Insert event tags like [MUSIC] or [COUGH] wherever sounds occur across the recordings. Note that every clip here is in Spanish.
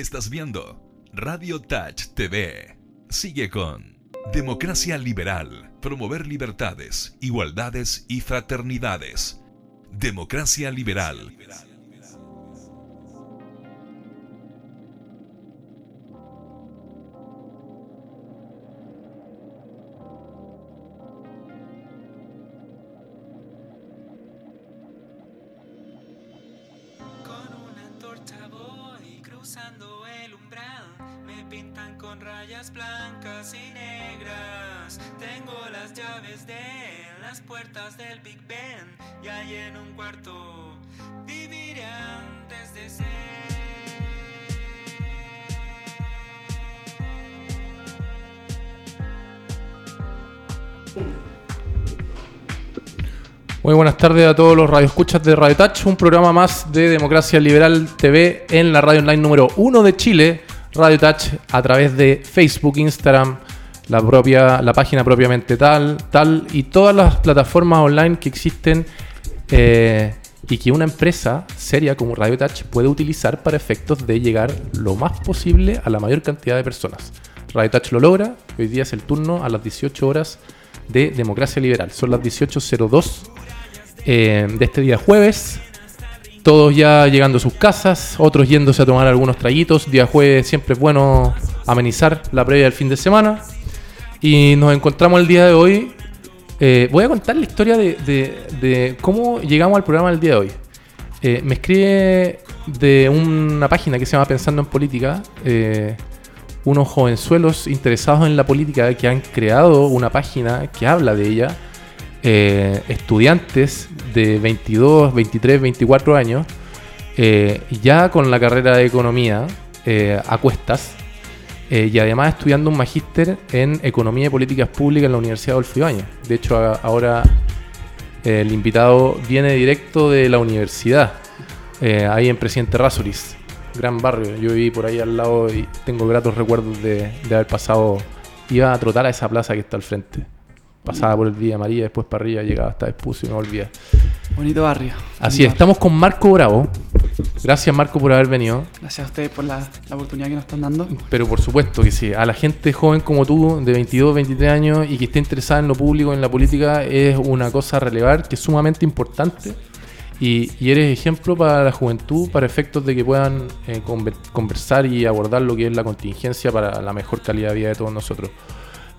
Estás viendo Radio Touch TV. Sigue con Democracia Liberal. Promover libertades, igualdades y fraternidades. Democracia Liberal. Tardes a todos los radioescuchas de Radio Touch, un programa más de Democracia Liberal TV en la radio online número uno de Chile, Radio Touch, a través de Facebook, Instagram, la propia, la página propiamente tal, tal, y todas las plataformas online que existen eh, y que una empresa seria como Radio Touch puede utilizar para efectos de llegar lo más posible a la mayor cantidad de personas. Radio Touch lo logra, hoy día es el turno a las 18 horas de Democracia Liberal. Son las 18.02 eh, de este día jueves. Todos ya llegando a sus casas, otros yéndose a tomar algunos traguitos. Día jueves siempre es bueno amenizar la previa del fin de semana. Y nos encontramos el día de hoy. Eh, voy a contar la historia de, de- de cómo llegamos al programa del día de hoy. Eh, me escribe de una página que se llama Pensando en Política. eh, unos jovenzuelos interesados en la política que han creado una página que habla de ella. Eh, estudiantes de 22, 23, 24 años, eh, ya con la carrera de economía eh, a cuestas, y además estudiando un magíster en Economía y Políticas Públicas en la Universidad Adolfo Ibáñez. De hecho, ahora el invitado viene directo de la universidad, ahí en Presidente Rasuris, gran barrio. Yo viví por ahí al lado y tengo gratos recuerdos de haber pasado. Iba a trotar a esa plaza que está al frente. Pasaba por el Villa María, después para arriba, llegaba hasta Espucio y me volvía. Bonito barrio. Así es, estamos con Marco Bravo. Gracias Marco por haber venido. Gracias a ustedes por la, la oportunidad que nos están dando. Pero por supuesto que sí, a la gente joven como tú, de 22, 23 años y que esté interesada en lo público, en la política, es una cosa a relevar que es sumamente importante. Y, y eres ejemplo para la juventud, para efectos de que puedan eh, conver- conversar y abordar lo que es la contingencia para la mejor calidad de vida de todos nosotros.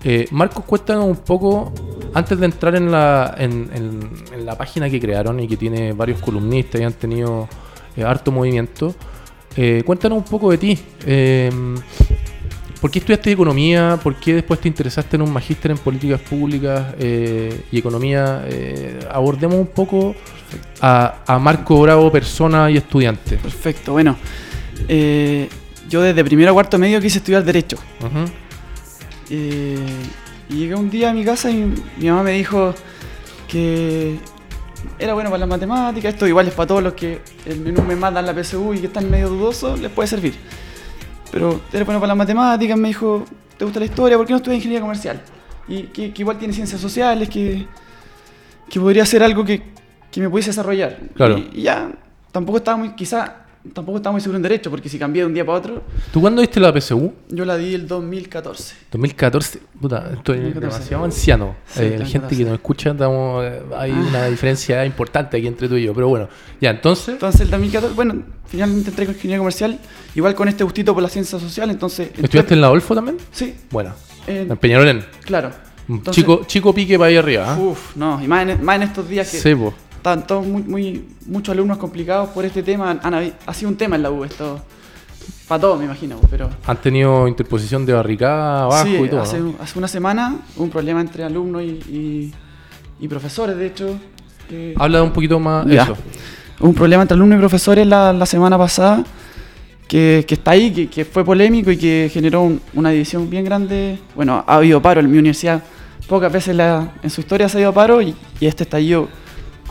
Eh, Marcos, cuéntanos un poco, antes de entrar en la, en, en- en la página que crearon y que tiene varios columnistas y han tenido eh, harto movimiento, eh, cuéntanos un poco de ti. Eh, ¿Por qué estudiaste economía? ¿Por qué después te interesaste en un magíster en políticas públicas eh, y economía? Eh, abordemos un poco a, a Marco Bravo, persona y estudiante. Perfecto, bueno. yo desde primero a cuarto medio quise estudiar Derecho. Ujú. Eh, y llegué un día a mi casa y mi mamá me dijo que era bueno para las matemáticas, esto igual es para todos los que en un mes más dan la PSU y que están medio dudosos, les puede servir. Pero era bueno para las matemáticas, me dijo, ¿te gusta la historia? ¿Por qué no estudias ingeniería comercial? Y que, que igual tiene ciencias sociales, que, que podría ser algo que, que me pudiese desarrollar. Claro. Y, y ya, tampoco estaba muy, quizá, tampoco estaba muy seguro en Derecho, porque si cambié de un día para otro, ¿Tú cuándo diste la PSU? yo la di el 2014. 2014. Puta, estoy 2014. demasiado anciano. Sí, Eh, la 2014. gente que nos escucha, estamos, eh, hay una diferencia importante aquí entre tú y yo. Pero bueno, ya, entonces. Entonces el 2014, bueno, finalmente entré con ingeniería comercial, igual con este gustito por la ciencia social, entonces... entré- ¿Estudiaste en la Olfo también? Sí, Bueno, en- en Peñarolén. claro. Entonces- chico, chico pique para ahí arriba. ¿ah? Uf, no, y más en, más en estos días que Sí, están todos muy, muy, muchos alumnos complicados por este tema, han ha sido un tema en la U esto, para todos me imagino, pero... Han tenido interposición de barricada abajo sí, y todo. hace, ¿no? hace una semana un problema entre alumnos y, y- y profesores, de hecho. que- Habla un poquito más Ya. eso. Un problema entre alumnos y profesores la, la semana pasada que, que está ahí, que, que fue polémico y que generó un- una división bien grande. Bueno, ha habido paro en mi universidad, pocas veces la- en su historia se ha ido paro y, y este estallido,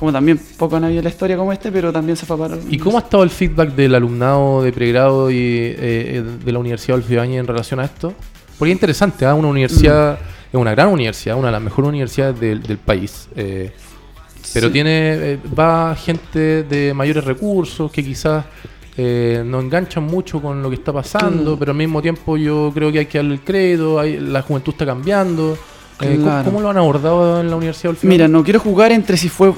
como también poco han habido en la historia como este, pero también se fue a paro. ¿Y cómo ha estado el feedback del alumnado de pregrado y eh, eh, de la Universidad de Olfibáñez en relación a esto? Porque es interesante, ¿ah? una universidad, es una gran universidad, una de las mejores universidades del, del país. eh, pero Sí. tiene, eh, va gente de mayores recursos que quizás eh, no enganchan mucho con lo que está pasando, Mm. pero al mismo tiempo yo creo que hay que darle el crédito, hay- la juventud está cambiando. Eh, ¿cómo- Claro. ¿cómo, lo han abordado en la Universidad del Final? Mira, no quiero jugar entre si fue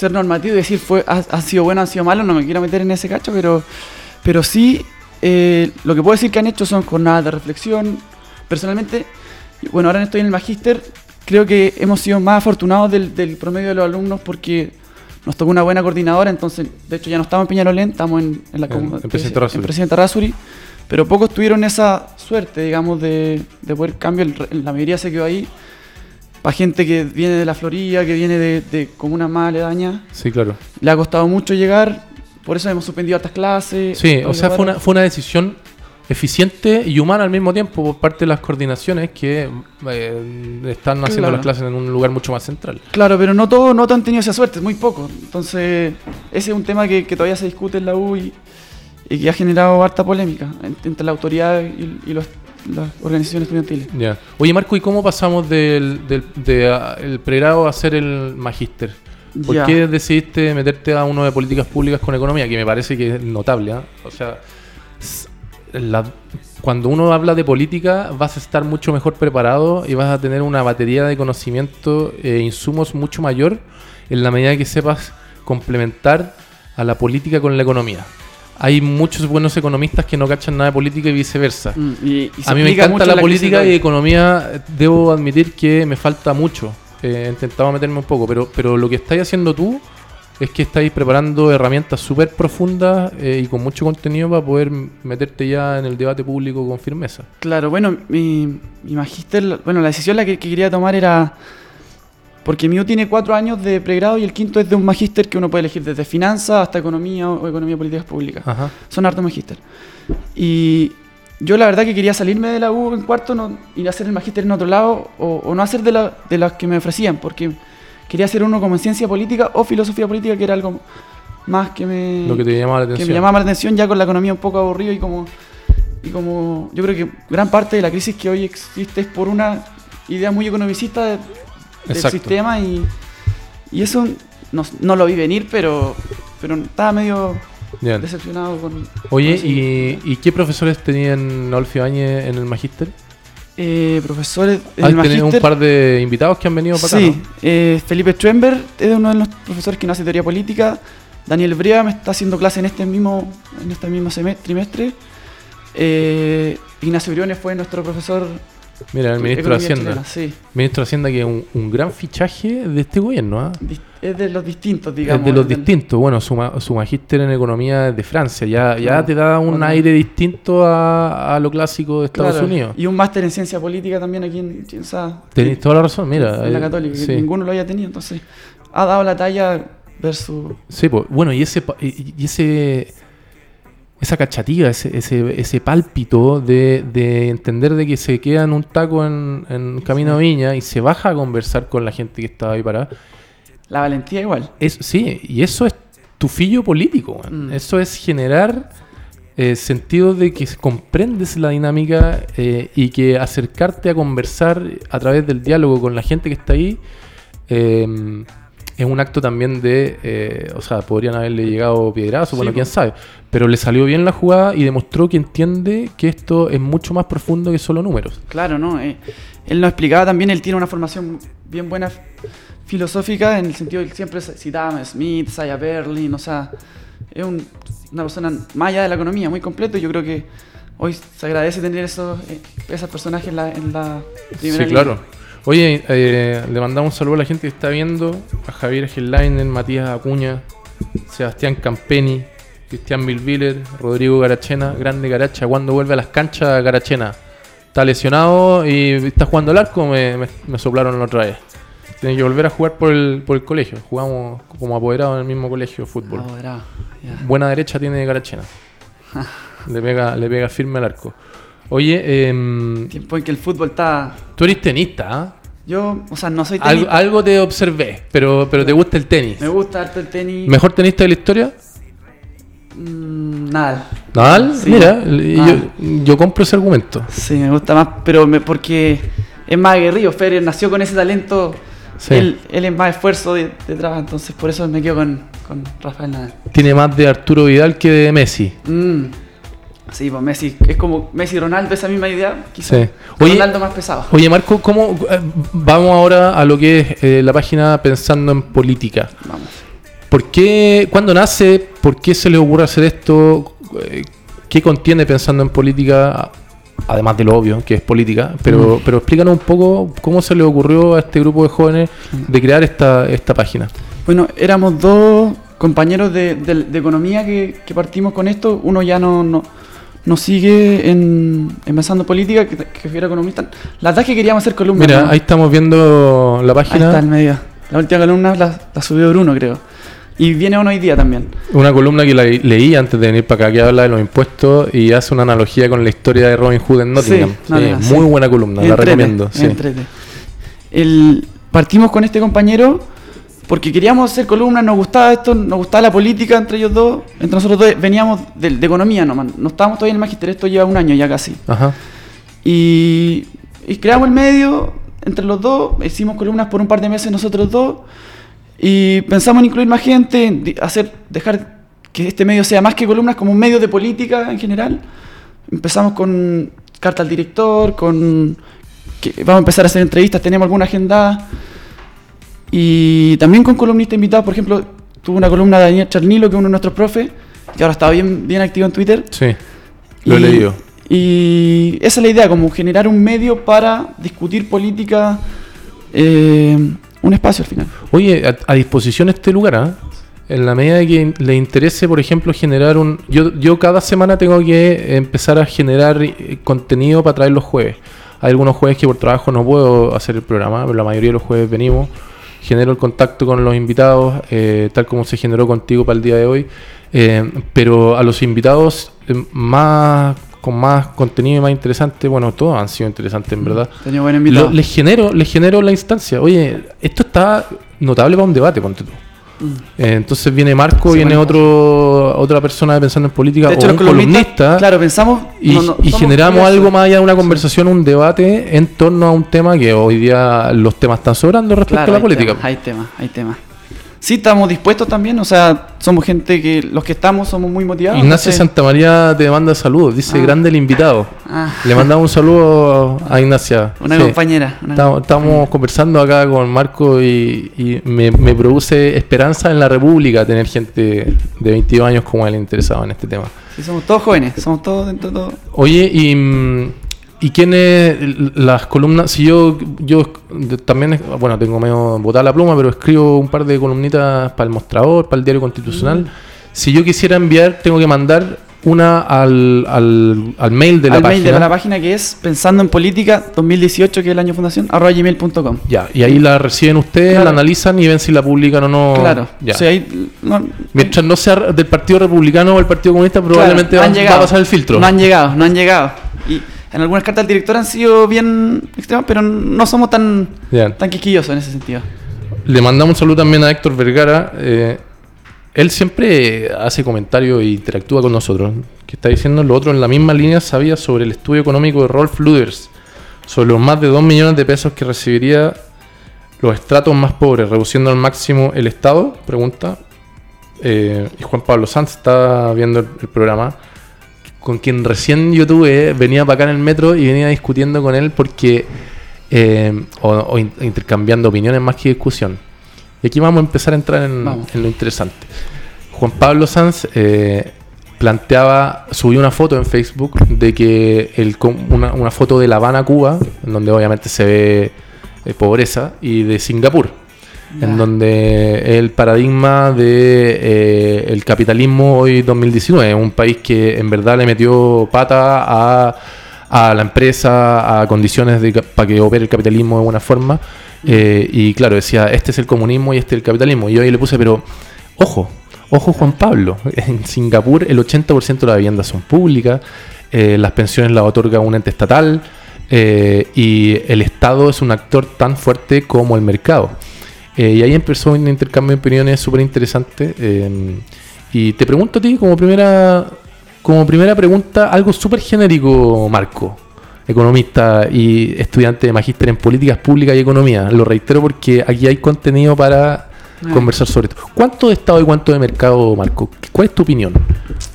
ser normativo y decir fue ha, ha sido bueno, ha sido malo, no me quiero meter en ese cacho, pero, pero sí eh, lo que puedo decir que han hecho son jornadas de reflexión. Personalmente, bueno, ahora estoy en el magíster, creo que hemos sido más afortunados del, del promedio de los alumnos porque nos tocó una buena coordinadora, entonces de hecho ya no estamos en Peñalolén, estamos en, en la En- en en Presidente Errázuriz, pero pocos tuvieron esa suerte, digamos, de, de poder re- la mayoría se quedó ahí para gente que viene de la Florida, que viene de, de comunas más aledañas. Sí, claro. Le ha costado mucho llegar, por eso hemos suspendido hartas clases. Sí, o sea, fue una, fue una decisión eficiente y humana al mismo tiempo por parte de las coordinaciones que eh, están haciendo Claro. las clases en un lugar mucho más central. Claro, pero no todos no han tenido esa suerte, muy poco. Entonces, ese es un tema que, que todavía se discute en la U y, y que ha generado harta polémica en- entre la autoridad y, y los- las organizaciones estudiantiles. Ya. Oye, Marco, ¿y cómo pasamos del, del de, ah, el pregrado a ser el magíster? ¿Por Ya. qué decidiste meterte a uno de políticas públicas con economía? Que me parece que es notable. ¿ah? O sea, la- cuando uno habla de política vas a estar mucho mejor preparado y vas a tener una batería de conocimiento e insumos mucho mayor en la medida que sepas complementar a la política con la economía. Hay muchos buenos economistas que no cachan nada de política y viceversa. Mm, y- y se A mí me encanta la, política y economía. Debo admitir que me falta mucho. Eh, he intentado meterme un poco, pero, pero lo que estáis haciendo tú es que estáis preparando herramientas súper profundas eh, y con mucho contenido para poder meterte ya en el debate público con firmeza. Claro, bueno, mi, mi magíster, bueno, la decisión la que, que quería tomar era, porque U tiene cuatro años de pregrado y el quinto es de un magíster que uno puede elegir desde finanzas hasta economía o, economía políticas públicas. Ajá. Son hartos magíster. Y yo la verdad que quería salirme de la U en cuarto no, y hacer el magíster en otro lado o, o no hacer de, la- de las que me ofrecían, porque quería hacer uno como en ciencia política o filosofía política, que era algo más que me, Lo que te llamaba la que atención. me llamaba la atención ya con la economía un poco aburrido y como y como yo creo que gran parte de la crisis que hoy existe es por una idea muy economicista de- del Exacto. sistema y, y eso no, no lo vi venir pero pero estaba medio Bien. decepcionado con Oye, con ¿y, ¿y qué profesores tenían Olfi Bañez en el magíster? eh, profesores en Hay el tenido un par de invitados que han venido para sí acá, ¿no? eh, Felipe Schwember es uno de los profesores que no hace teoría política Daniel Brea me está haciendo clase en este mismo en este mismo semestre, trimestre Eh, Ignacio Briones fue nuestro profesor Mira, el ministro de Hacienda. chilena, sí. Ministro de Hacienda que es un, un gran fichaje de este gobierno. Dis- Es de los distintos, digamos. Es de los del- distintos. Bueno, su, ma- su magíster en economía es de Francia. Ya, ya Claro. te da un Bueno. aire distinto a, a lo clásico de Estados Claro, Unidos. Y un máster en ciencia política también aquí en, esa- Tenéis toda la razón, mira. en la eh, Católica, que ninguno lo haya tenido. Entonces, ha dado la talla versus. Sí, pues, bueno, y ese, y ese esa cachativa, ese, ese, ese pálpito de, de entender de que se queda en un taco en, en Camino a Viña y se baja a conversar con la gente que estaba ahí parada. La valentía igual. Es, sí, y eso es tu fillo político. Mm. Eso es generar eh, sentido de que comprendes la dinámica eh, y que acercarte a conversar a través del diálogo con la gente que está ahí eh, es un acto también de, eh, o sea, podrían haberle llegado piedrazos, Sí, bueno, quién sabe, pero le salió bien la jugada y demostró que entiende que esto es mucho más profundo que solo números. Claro, ¿no? Eh, él nos explicaba también, él tiene una formación bien buena filosófica, en el sentido de que siempre citaba a Smith, Saya Berlin, o sea, es un- una persona allá de la economía, muy completo. y Yo creo que hoy se agradece tener esos, eh, esos personajes en la, en la primera Sí, línea. claro. Oye, eh, le mandamos un saludo a la gente que está viendo, a Javier Gelainen, Matías Acuña, Sebastián Campeni, Cristian Milviller, Rodrigo Garachena, grande Garacha, cuando vuelve a las canchas Garachena. Está lesionado y está jugando al arco, me, me- me soplaron la otra vez. Tiene que volver a jugar por el, por el colegio. Jugamos como apoderados en el mismo colegio de fútbol. Buena derecha tiene Garachena. [LAUGHS] le, pega, le pega firme al arco. Oye, em, Tiempo en que el fútbol está... tú eres tenista, ¿ah? Yo, o sea, no soy tenista. algo te observé, pero, pero te gusta el tenis. Me gusta harto el tenis. ¿Mejor tenista de la historia? Mm, nada. Nadal, Sí. mira, Ah. yo, yo compro ese argumento. Sí, me gusta más, pero me- porque es más aguerrido. Federer nació con ese talento. Sí. Él, él es más esfuerzo de- detrás, entonces por eso me quedo con, con Rafael Nadal. Tiene más de Arturo Vidal que de Messi. Mm. Sí, pues Messi, es como Messi y Ronaldo, esa misma idea. Quizá. Sí. Oye- Ronaldo más pesado. Oye, Marco, ¿cómo eh, vamos ahora a lo que es eh, la página pensando en política? Vamos. ¿Por qué, cuándo nace? ¿Por qué se le ocurre hacer esto? Eh, ¿Qué contiene pensando en política? Además de lo obvio, que es política, pero, pero explícanos un poco cómo se le ocurrió a este grupo de jóvenes de crear esta, esta página. Bueno, éramos dos compañeros de, de- de economía que, que partimos con esto. Uno ya no, no, no sigue en, en Pensando en Política, que, que era economista. La verdad es que queríamos hacer columnas. Mira, ¿no? ahí estamos viendo la Ahí está página, el medio. La última columna la, la subió Bruno, creo. Y viene uno hoy día también. una columna que la leí antes de venir para acá, que habla de los impuestos y hace una analogía con la historia de Robin Hood en Nottingham. Sí, muy sí. buena columna, la recomiendo. El, partimos con este compañero porque queríamos hacer columnas, nos gustaba esto, nos gustaba la política entre ellos dos. Entre nosotros dos veníamos de, de economía nomás. No estábamos todavía en el magisterio, esto lleva un año ya casi. Ajá. Y, y creamos el medio entre los dos, hicimos columnas por un par de meses nosotros dos y pensamos en incluir más gente, hacer, dejar que este medio sea más que columnas, como un medio de política en general. Empezamos con carta al director, con que vamos a empezar a hacer entrevistas, tenemos alguna agenda y también con columnistas invitados, por ejemplo, tuve una columna de Daniel Charnilo, que es uno de nuestros profes, que ahora está bien, bien activo en Twitter. Sí, lo he Y- leído. Y esa es la idea, como generar un medio para discutir política, eh, un espacio al final. Oye, a, a disposición este lugar, ¿ah? En la medida de que le interese, por ejemplo, generar un... Yo, yo cada semana tengo que empezar a generar eh, contenido para traer los jueves. Hay algunos jueves que por trabajo no puedo hacer el programa, pero la mayoría de los jueves venimos. Genero el contacto con los invitados, eh, tal como se generó contigo para el día de hoy. Eh, pero a los invitados eh, más con más contenido y más interesante, bueno, todos han sido interesantes en verdad. Tenía buen invitado. Lo- les genero, les genero la instancia. Oye, esto está notable para un debate, ponte tú. Mm. Eh, entonces viene Marco, Sí, viene otro otra persona pensando en política de hecho, o un columnista claro, pensamos y, no, no, y somos generamos algo más allá de una conversación, un debate en torno a un tema que hoy día los temas están sobrando respecto Claro, a la política. temas, hay temas, hay temas. Sí, estamos dispuestos también, o sea, somos gente que los que estamos somos muy motivados. Ignacio Santamaría te manda saludos, dice Ah. grande el invitado. [LAUGHS] Ah, Le mandamos un saludo a Ignacia. una Sí. compañera. una Estamos, estamos conversando acá con Marco y, y me, me produce esperanza en la República tener gente de 22 años como él interesado en este tema. Sí, somos todos jóvenes, somos todos dentro de todo. Oye, y, mm, ¿y quiénes las columnas? Si yo, yo también, es- bueno, tengo medio botada la pluma, pero escribo un par de columnitas para el mostrador, para el diario constitucional. Si yo quisiera enviar, tengo que mandar una al, al, al mail de la Al página. mail de la página que es pensando en política 2018, que es el año fundación, arroba gmail.com. Ya, y ahí la reciben ustedes, Claro. la analizan y ven si la publican o no. Claro, Ya. o sea, ahí, no- Mientras no sea del Partido Republicano o el Partido Comunista, probablemente Claro, va, no va a pasar el filtro. No han llegado, no han llegado. En algunas cartas del director han sido bien extremas, pero no somos tan, Ya. tan quisquillosos en ese sentido. Le mandamos un saludo también a Héctor Vergara. eh, él siempre hace comentarios e interactúa con nosotros. Que está diciendo lo otro en la misma línea sabía sobre el estudio económico de Rolf Luders, sobre los más de 2 millones de pesos que recibiría los estratos más pobres, reduciendo al máximo el Estado, pregunta. Eh, y Juan Pablo Sanz está viendo el, el programa, con quien recién yo tuve, venía para acá en el metro y venía discutiendo con él porque, eh, o, o in- intercambiando opiniones más que discusión. Y aquí vamos a empezar a entrar en, lo interesante. Juan Pablo Sanz eh, planteaba, subió una foto en Facebook de que el, una, una foto de La Habana, Cuba, en donde obviamente se ve eh, pobreza, y de Singapur, en donde el paradigma de eh, el capitalismo hoy 2019, un país que en verdad le metió pata a, a la empresa, a condiciones de, para que opere el capitalismo de buena forma. eh, y claro, decía, este es el comunismo y este es el capitalismo. Y yo ahí le puse, pero ojo, ojo Juan Pablo, [LAUGHS] en Singapur el 80% de las viviendas son públicas, eh, las pensiones las otorga un ente estatal eh, y el Estado es un actor tan fuerte como el mercado. Eh, y ahí empezó un intercambio de opiniones súper interesante. eh, y te pregunto a ti, como primera, como primera pregunta, algo súper genérico, Marco, economista y estudiante de magíster en políticas públicas y economía. Lo reitero porque aquí hay contenido para Ah. conversar sobre esto. ¿Cuánto de Estado y cuánto de mercado, Marco? ¿Cuál es tu opinión?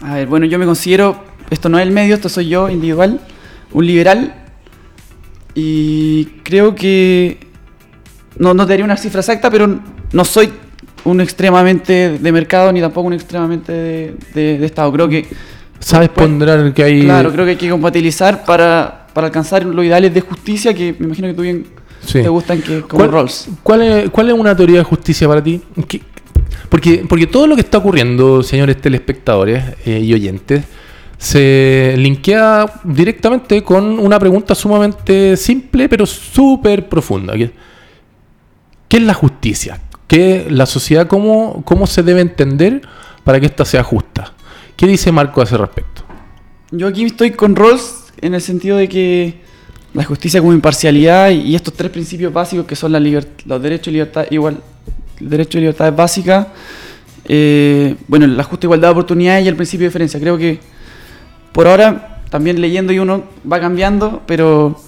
A ver, bueno, yo me considero, esto no es el medio, esto soy yo, individual, un liberal. Y creo que, no, no te daría una cifra exacta, pero no soy un extremadamente de mercado ni tampoco un extremadamente de, de- de Estado. Creo que, ¿Sabes Pues, ponderar que hay... claro, creo que hay que compatibilizar para, para alcanzar los ideales de justicia que me imagino que tú bien Sí. te gustan que como ¿Cuál, Rawls. cuál es, cuál es una teoría de justicia para ti? ¿Qué- Porque, porque todo lo que está ocurriendo, señores telespectadores eh, y oyentes, se linkea directamente con una pregunta sumamente simple, pero súper profunda. que- ¿Qué es la justicia? ¿Qué la sociedad cómo, cómo se debe entender para que ésta sea justa? ¿Qué dice Marco a ese respecto? Yo aquí estoy con Rawls en el sentido de que la justicia como imparcialidad y, estos tres principios básicos que son la los derechos y libertad igual derechos y libertades básicas eh, bueno la justa igualdad de oportunidades y el principio de diferencia creo que por ahora también leyendo y uno va cambiando pero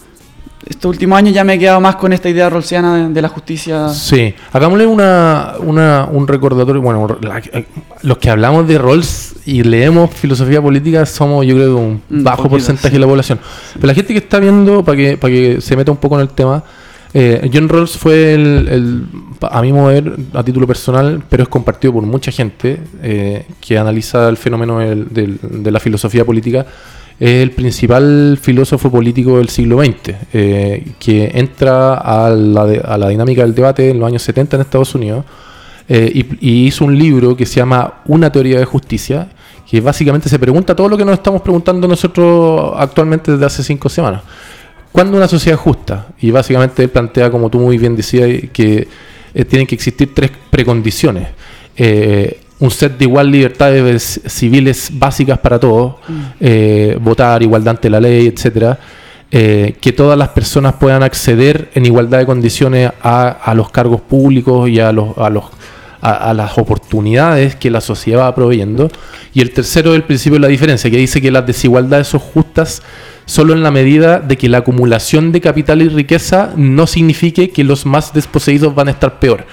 estos últimos años ya me he quedado más con esta idea rolsiana de, de la justicia Sí, hagámosle una, una- un recordatorio. Bueno, la- eh, los que hablamos de Rawls y leemos filosofía política somos, yo creo, un bajo porcentaje sí. de la población. Pero la gente que está viendo, para que, para que se meta un poco en el tema, eh, John Rawls fue el, el- a mi mover, a título personal, pero es compartido por mucha gente eh, que analiza el fenómeno del- del- de la filosofía política. Es el principal filósofo político del siglo XX, eh, que entra a la, de- a la dinámica del debate en los años 70 en Estados Unidos eh, y, hizo un libro que se llama Una teoría de justicia, que básicamente se pregunta todo lo que nos estamos preguntando nosotros actualmente desde hace cinco semanas. ¿Cuándo una sociedad justa? Y básicamente él plantea, como tú muy bien decías, que eh, tienen que existir tres precondiciones. Un set de igual libertades civiles básicas para todos, eh, votar, igualdad ante la ley, etcétera, eh, que todas las personas puedan acceder en igualdad de condiciones a, a los cargos públicos y a los, a los a, a las oportunidades que la sociedad va proveyendo. Y el tercero es el principio de la diferencia, que dice que las desigualdades son justas solo en la medida de que la acumulación de capital y riqueza no signifique que los más desposeídos van a estar peor.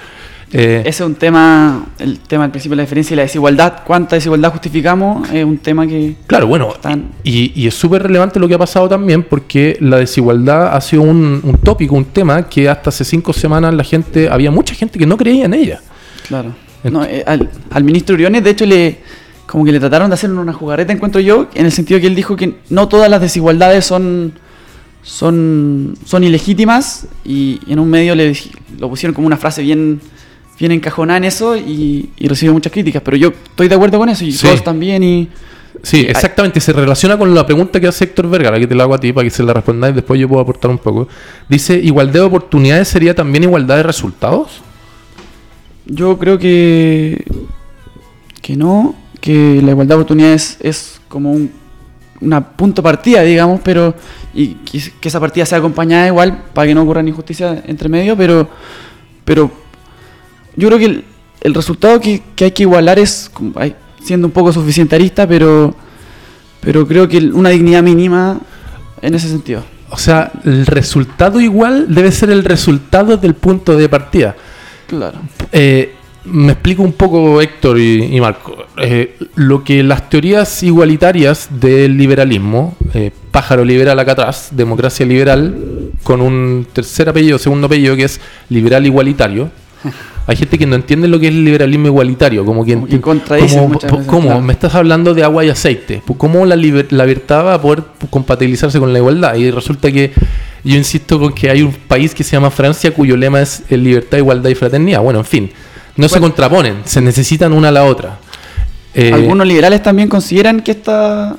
Eh, ese es un tema el tema del principio de la diferencia y la desigualdad cuánta desigualdad justificamos es un tema que Claro, bueno, Están- y, y es súper relevante lo que ha pasado también porque la desigualdad ha sido un, un tópico, un tema que hasta hace cinco semanas la gente, había mucha gente que no creía en ella. Claro. No, eh, al, al ministro Uriones, de hecho, le como que le trataron de hacer una jugarreta, encuentro yo, en el sentido que él dijo que no todas las desigualdades son son son ilegítimas y, y en un medio le lo pusieron como una frase bien bien encajonada en eso y, y recibió muchas críticas, pero yo estoy de acuerdo con eso y Sí. todos también y Sí, exactamente. Se relaciona con la pregunta que hace Héctor Vergara, que te la hago a ti para que se la respondáis y después yo puedo aportar un poco. Dice, ¿igualdad de oportunidades sería también igualdad de resultados? yo creo que que no, que la igualdad de oportunidades es como un una punto partida, digamos, pero y que, que esa partida sea acompañada igual para que no ocurran injusticias entre medio, pero pero yo creo que el, el resultado que, que hay que igualar es siendo un poco suficientarista, pero pero creo que una dignidad mínima en ese sentido. O sea, el resultado igual debe ser el resultado del punto de partida. Claro. Eh, me explico un poco, Héctor y, y Marco. Eh, lo que las teorías igualitarias del liberalismo, eh, pájaro liberal acá atrás, democracia liberal, con un tercer apellido, segundo apellido, que es liberal igualitario. [LAUGHS] Hay gente que no entiende lo que es el liberalismo igualitario, como que, que contradice como- veces, ¿Cómo? claro. Me estás hablando de agua y aceite. ¿Cómo la, liber- la libertad va a poder compatibilizarse con la igualdad? Y resulta que yo insisto con que hay un país que se llama Francia cuyo lema es libertad, igualdad y fraternidad. Bueno, en fin, no se Bueno. contraponen, se necesitan una a la otra. Eh, algunos liberales también consideran que esta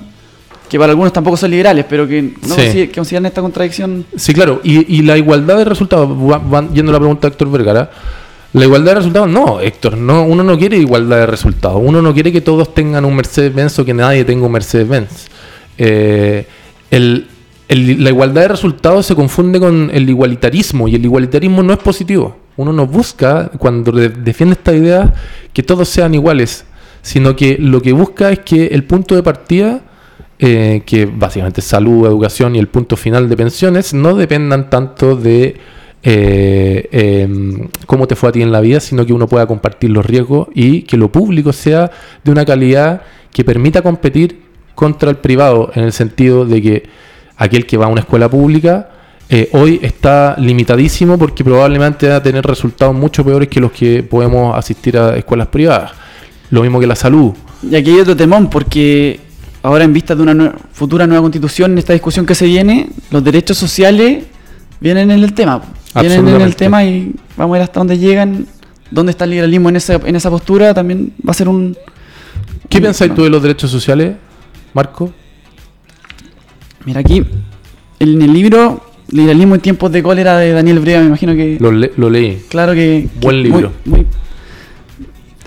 que para algunos tampoco son liberales, pero que no Sí. consideran esta contradicción Sí, claro, y, y la igualdad de resultados, yendo a la pregunta de Héctor Vergara, la igualdad de resultados, no, Héctor, no, uno no quiere igualdad de resultados, uno no quiere que todos tengan un Mercedes-Benz o que nadie tenga un Mercedes-Benz. Eh, la igualdad de resultados se confunde con el igualitarismo y el igualitarismo no es positivo. Uno no busca, cuando de- defiende esta idea, que todos sean iguales, sino que lo que busca es que el punto de partida eh, que básicamente es salud, educación y el punto final de pensiones, no dependan tanto de eh, em, cómo te fue a ti en la vida, sino que uno pueda compartir los riesgos y que lo público sea de una calidad que permita competir contra el privado, en el sentido de que aquel que va a una escuela pública eh, hoy está limitadísimo porque probablemente va a tener resultados mucho peores que los que podemos asistir a escuelas privadas. Lo mismo que la salud. Y aquí hay otro temón, porque ahora en vista de una futura nueva constitución, en esta discusión que se viene, los derechos sociales vienen en el tema. Vienen en el tema y vamos a ver hasta dónde llegan, dónde está el liberalismo en esa, en esa postura, también va a ser un... ¿Qué un- pensáis tú de los derechos sociales, Marco? Mira aquí, en el libro Liberalismo en tiempos de cólera de Daniel Breva, me imagino que... Lo, le- lo leí. Claro que... Buen que libro. muy- muy-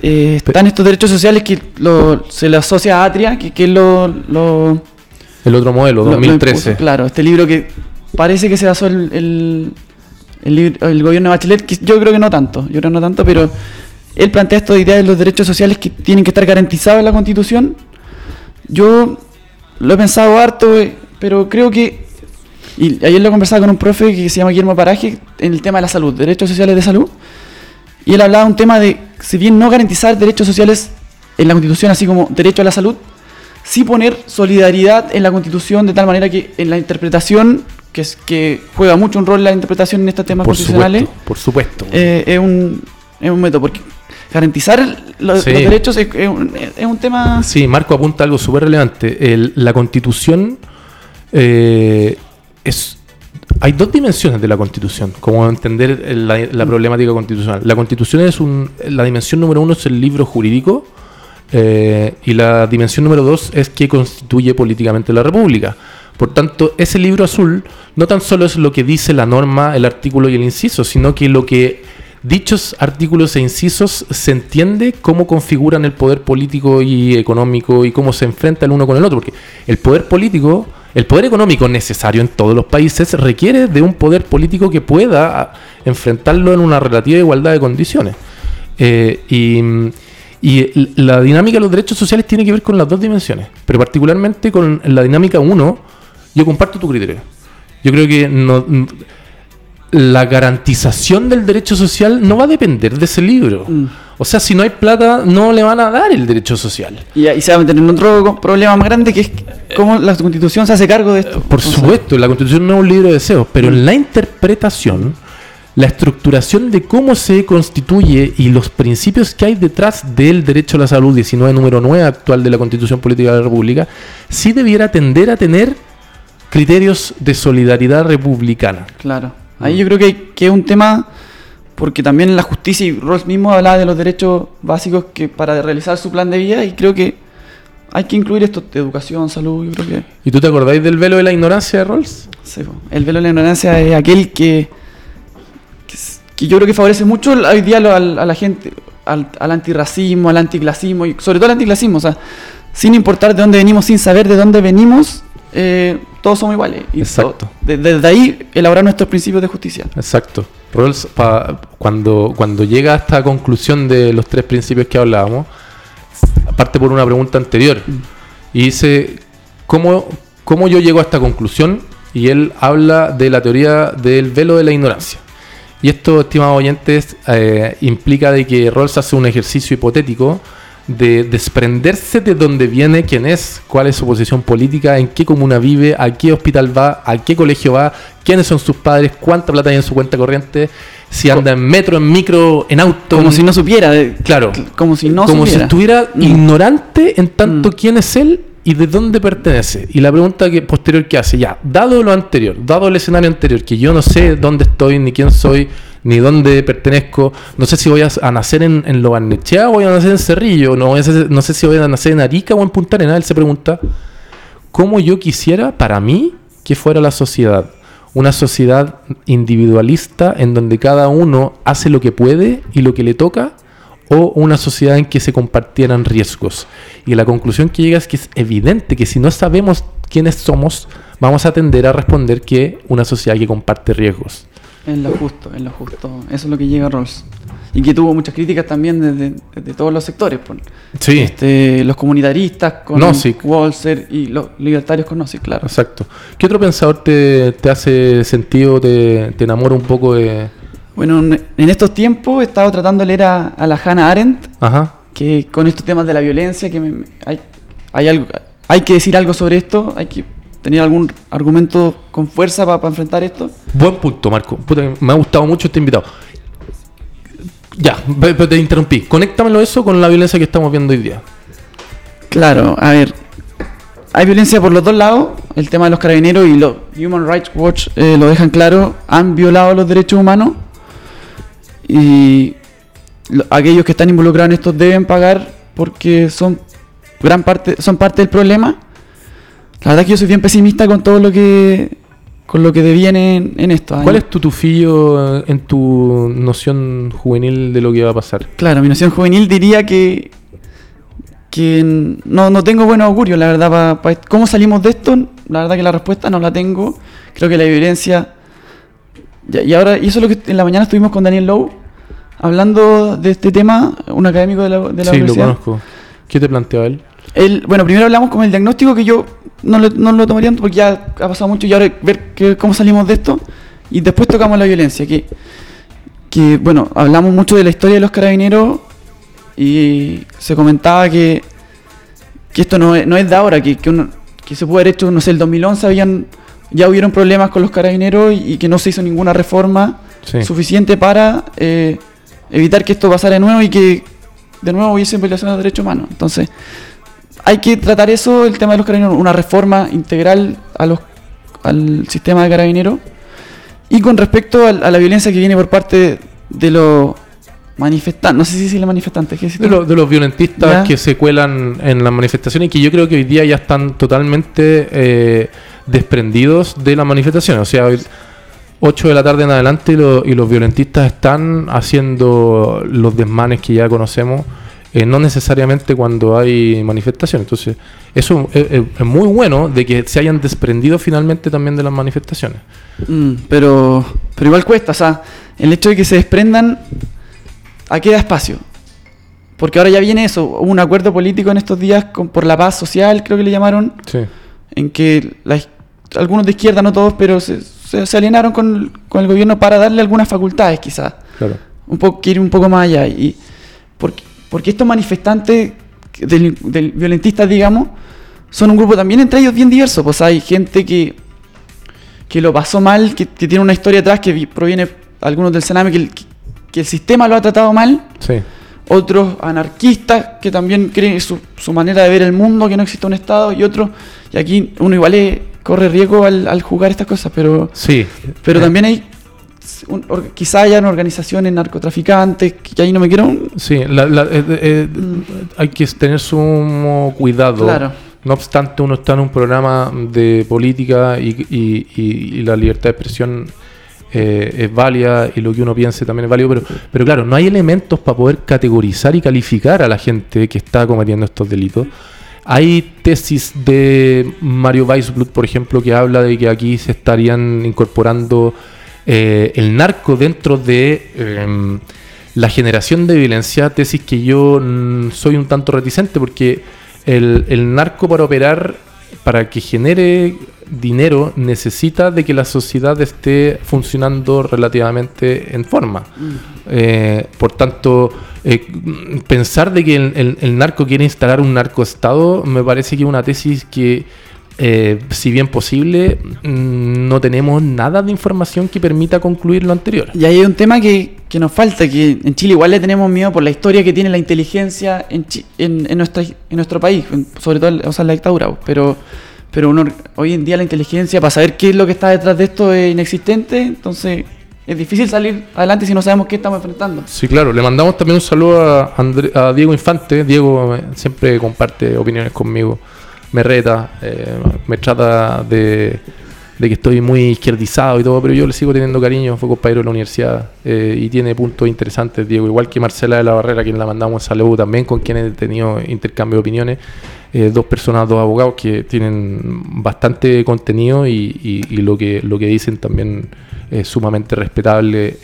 eh, están estos derechos sociales que lo- se le asocia a Atria, que, que es lo- lo, El otro modelo, Lo- lo 2013. impuso, claro, este libro que parece que se basó el, el, el el gobierno de Bachelet, yo creo que no tanto, yo creo que no tanto, pero él plantea esta idea de los derechos sociales que tienen que estar garantizados en la Constitución. Yo lo he pensado harto, eh, pero creo que, y ayer lo conversaba con un profe que se llama Guillermo Paraje, en el tema de la salud, derechos sociales de salud, y él hablaba un tema de, si bien no garantizar derechos sociales en la Constitución, así como derecho a la salud, sí poner solidaridad en la Constitución de tal manera que en la interpretación, que, es, que juega mucho un rol la interpretación en estos temas Por constitucionales, supuesto, por supuesto. eh, es, un, es un método, porque garantizar los, Sí. los derechos es, es un, es un tema... Sí, Marco apunta algo súper relevante. El- la constitución eh, es... Hay dos dimensiones de la constitución, como entender la, la problemática constitucional. La constitución es un... La dimensión número uno es el libro jurídico eh, y la dimensión número dos es que constituye políticamente la república. Por tanto, ese libro azul no tan solo es lo que dice la norma, el artículo y el inciso, sino que lo que dichos artículos e incisos se entiende cómo configuran el poder político y económico y cómo se enfrenta el uno con el otro. Porque el poder político, el poder económico necesario en todos los países requiere de un poder político que pueda ah, enfrentarlo en una relativa igualdad de condiciones. Eh, y, y la dinámica de los derechos sociales tiene que ver con las dos dimensiones, pero particularmente con la dinámica 1, yo comparto tu criterio. Yo creo que no, la garantización del derecho social no va a depender de ese libro. Mm. O sea, si no hay plata, no le van a dar el derecho social. Y ahí se va a meter en otro problema más grande que es cómo la Constitución se hace cargo de esto. Por Entonces, supuesto, la constitución no es un libro de deseos, pero en la interpretación, la estructuración de cómo se constituye y los principios que hay detrás del derecho a la salud, 19 número 9 actual de la constitución política de la República, sí debiera tender a tener criterios de solidaridad republicana. Claro. Ahí yo creo que, que es un tema, porque también la justicia y Rawls mismo hablaba de los derechos básicos que para realizar su plan de vida y creo que hay que incluir esto de educación, salud, yo creo que... ¿Y tú te acordáis del velo de la ignorancia de Rawls? sí, el velo de la ignorancia es aquel que, que, yo creo que favorece mucho hoy día a la gente, al, al antirracismo, al anticlasismo y sobre todo al anticlasismo, o sea, sin importar de dónde venimos, sin saber de dónde venimos, eh, todos somos iguales. Y Exacto. to- de- desde ahí elaborar nuestros principios de justicia. Exacto. Rawls, pa- cuando, cuando llega a esta conclusión de los tres principios que hablábamos, parte por una pregunta anterior y dice, ¿cómo, ¿cómo yo llego a esta conclusión? Y él habla de la teoría del velo de la ignorancia. Y esto, estimados oyentes, eh, implica de que Rawls hace un ejercicio hipotético de desprenderse de dónde viene, quién es, cuál es su posición política, en qué comuna vive, a qué hospital va, a qué colegio va, quiénes son sus padres, cuánta plata hay en su cuenta corriente, si anda en metro, en micro, en auto. Como en- si no supiera. de- Claro. Como si no como si supiera. estuviera Mm. ignorante en tanto Mm. quién es él y de dónde pertenece. Y la pregunta que posterior que hace, ya, dado lo anterior, dado el escenario anterior, que yo no sé dónde estoy, ni quién soy, ni dónde pertenezco, no sé si voy a, nacer en, en o voy a nacer en Cerrillo, no, no sé si voy a nacer en Arica o en Punta Arenas, él se pregunta, ¿cómo yo quisiera para mí que fuera la sociedad? Una sociedad individualista en donde cada uno hace lo que puede y lo que le toca, o una sociedad en que se compartieran riesgos. Y la conclusión que llega es que es evidente que si no sabemos quiénes somos, vamos a tender a responder que una sociedad que comparte riesgos. En lo justo, en lo justo. Eso es lo que llega a Rawls. Y que tuvo muchas críticas también desde, desde todos los sectores. pues. Sí, Este, los comunitaristas con Nozick. Walser y los libertarios con Nozick, claro. exacto. ¿Qué otro pensador te, te hace sentido, te, te enamora un poco de... Bueno, en estos tiempos he estado tratando de leer a, a la Hannah Arendt, Ajá, que con estos temas de la violencia, que me- hay, hay, algo, hay que decir algo sobre esto, hay que tener algún argumento con fuerza para enfrentar esto. Buen punto, Marco. Puta, me ha gustado mucho este invitado. Ya, te interrumpí. Conéctamelo eso con la violencia que estamos viendo hoy día. Claro, a ver, hay violencia por los dos lados, el tema de los carabineros y los Human Rights Watch eh, lo dejan claro, han violado los derechos humanos y lo- aquellos que están involucrados en esto deben pagar porque son gran parte, son parte del problema. La verdad que yo soy bien pesimista con todo lo que con lo que deviene en, en esto. ¿Cuál Hay- es tu tufillo eh, en tu noción juvenil de lo que va a pasar? Claro, mi nación juvenil diría que que no, no tengo buen augurio, la verdad. pa- pa- ¿Cómo salimos de esto? La verdad que la respuesta no la tengo. Creo que la violencia... Ya- Y ahora, y eso es lo que en la mañana estuvimos con Daniel Lowe, hablando de este tema, un académico de la, de la sí, lo universidad. conozco. ¿Qué te planteaba él? Él- bueno, primero hablamos con el diagnóstico que yo no, lo- no lo tomaría porque ya ha pasado mucho y ahora ver que- cómo salimos de esto. Y después tocamos la violencia, que, que bueno, hablamos mucho de la historia de los carabineros y se comentaba que, que esto no es, no es de ahora, que, que, uno- que se puede haber hecho, no sé, el 2011 habían, ya hubieron problemas con los carabineros y, y que no se hizo ninguna reforma Sí. suficiente para eh, evitar que esto pasara de nuevo y que de nuevo hubiese violación de derechos humanos. Entonces, hay que tratar eso, el tema de los carabineros, una reforma integral a los, al sistema de carabineros. Y con respecto al- a, la violencia que viene por parte de los manifestantes, no sé si decirle manifestantes, ¿qué De, lo- de los violentistas Ya. que se cuelan en las manifestaciones y que yo creo que hoy día ya están totalmente eh, desprendidos de las manifestaciones. O sea, hoy, 8 de la tarde en adelante lo- y los violentistas están haciendo los desmanes que ya conocemos, eh, no necesariamente cuando hay manifestaciones. Entonces, eso es, es- es muy bueno de que se hayan desprendido finalmente también de las manifestaciones. Mm, pero, pero igual cuesta, o sea, el hecho de que se desprendan, ¿a qué da espacio? Porque ahora ya viene eso, hubo un acuerdo político en estos días con- por la paz social, creo que le llamaron, Sí. en que la algunos de izquierda, no todos, pero se, se, se alienaron con, con el gobierno para darle algunas facultades quizás, Claro. un poco, que ir un poco más allá. Y porque, porque estos manifestantes del, del- violentistas, digamos, son un grupo también entre ellos bien diverso, pues hay gente que, que lo pasó mal, que, que tiene una historia atrás que vi- proviene, algunos del Sename, que el, que el sistema lo ha tratado mal, Sí. otros anarquistas que también creen su, su manera de ver el mundo, que no existe un Estado, y otros, y aquí uno igual es- corre riesgo al, al jugar estas cosas, pero, Sí. pero también hay, un- or- quizá hayan organizaciones narcotraficantes, que ahí no me quiero... Sí, la- la- eh, eh, hay que tener sumo cuidado. Claro. No obstante, uno está en un programa de política y, y- y- y la libertad de expresión eh, es válida y lo que uno piense también es válido, pero, pero claro, no hay elementos para poder categorizar y calificar a la gente que está cometiendo estos delitos. Hay tesis de Mario Weisblut, por ejemplo, que habla de que aquí se estarían incorporando eh, el narco dentro de em, la generación de violencia, tesis que yo mm, soy un tanto reticente porque el, el narco para operar, para que genere dinero, necesita de que la sociedad esté funcionando relativamente en forma. Eh, por tanto, eh, mm, pensar de que el, el- el narco quiere instalar un narcoestado me parece que es una tesis que, eh, si bien posible, mm, no tenemos nada de información que permita concluir lo anterior. Y ahí hay un tema que, que nos falta, que en Chile igual le tenemos miedo por la historia que tiene la inteligencia en, Chi- en, en nuestra, en nuestro país, en- sobre todo o sea, en la dictadura. Pero, pero uno, hoy en día la inteligencia para saber qué es lo que está detrás de esto es inexistente, entonces es difícil salir adelante si no sabemos qué estamos enfrentando. Sí, claro. Le mandamos también un saludo a, André- a Diego Infante. Diego eh, siempre comparte opiniones conmigo. Me reta, eh, me trata de, de que estoy muy izquierdizado y todo, pero yo le sigo teniendo cariño. Fue compañero de la universidad eh, y tiene puntos interesantes, Diego. Igual que Marcela de la Barrera, quien la mandamos un saludo también, con quien he tenido intercambio de opiniones. Eh, dos personas, dos abogados que tienen bastante contenido y, lo que lo que dicen también eh, sumamente respetable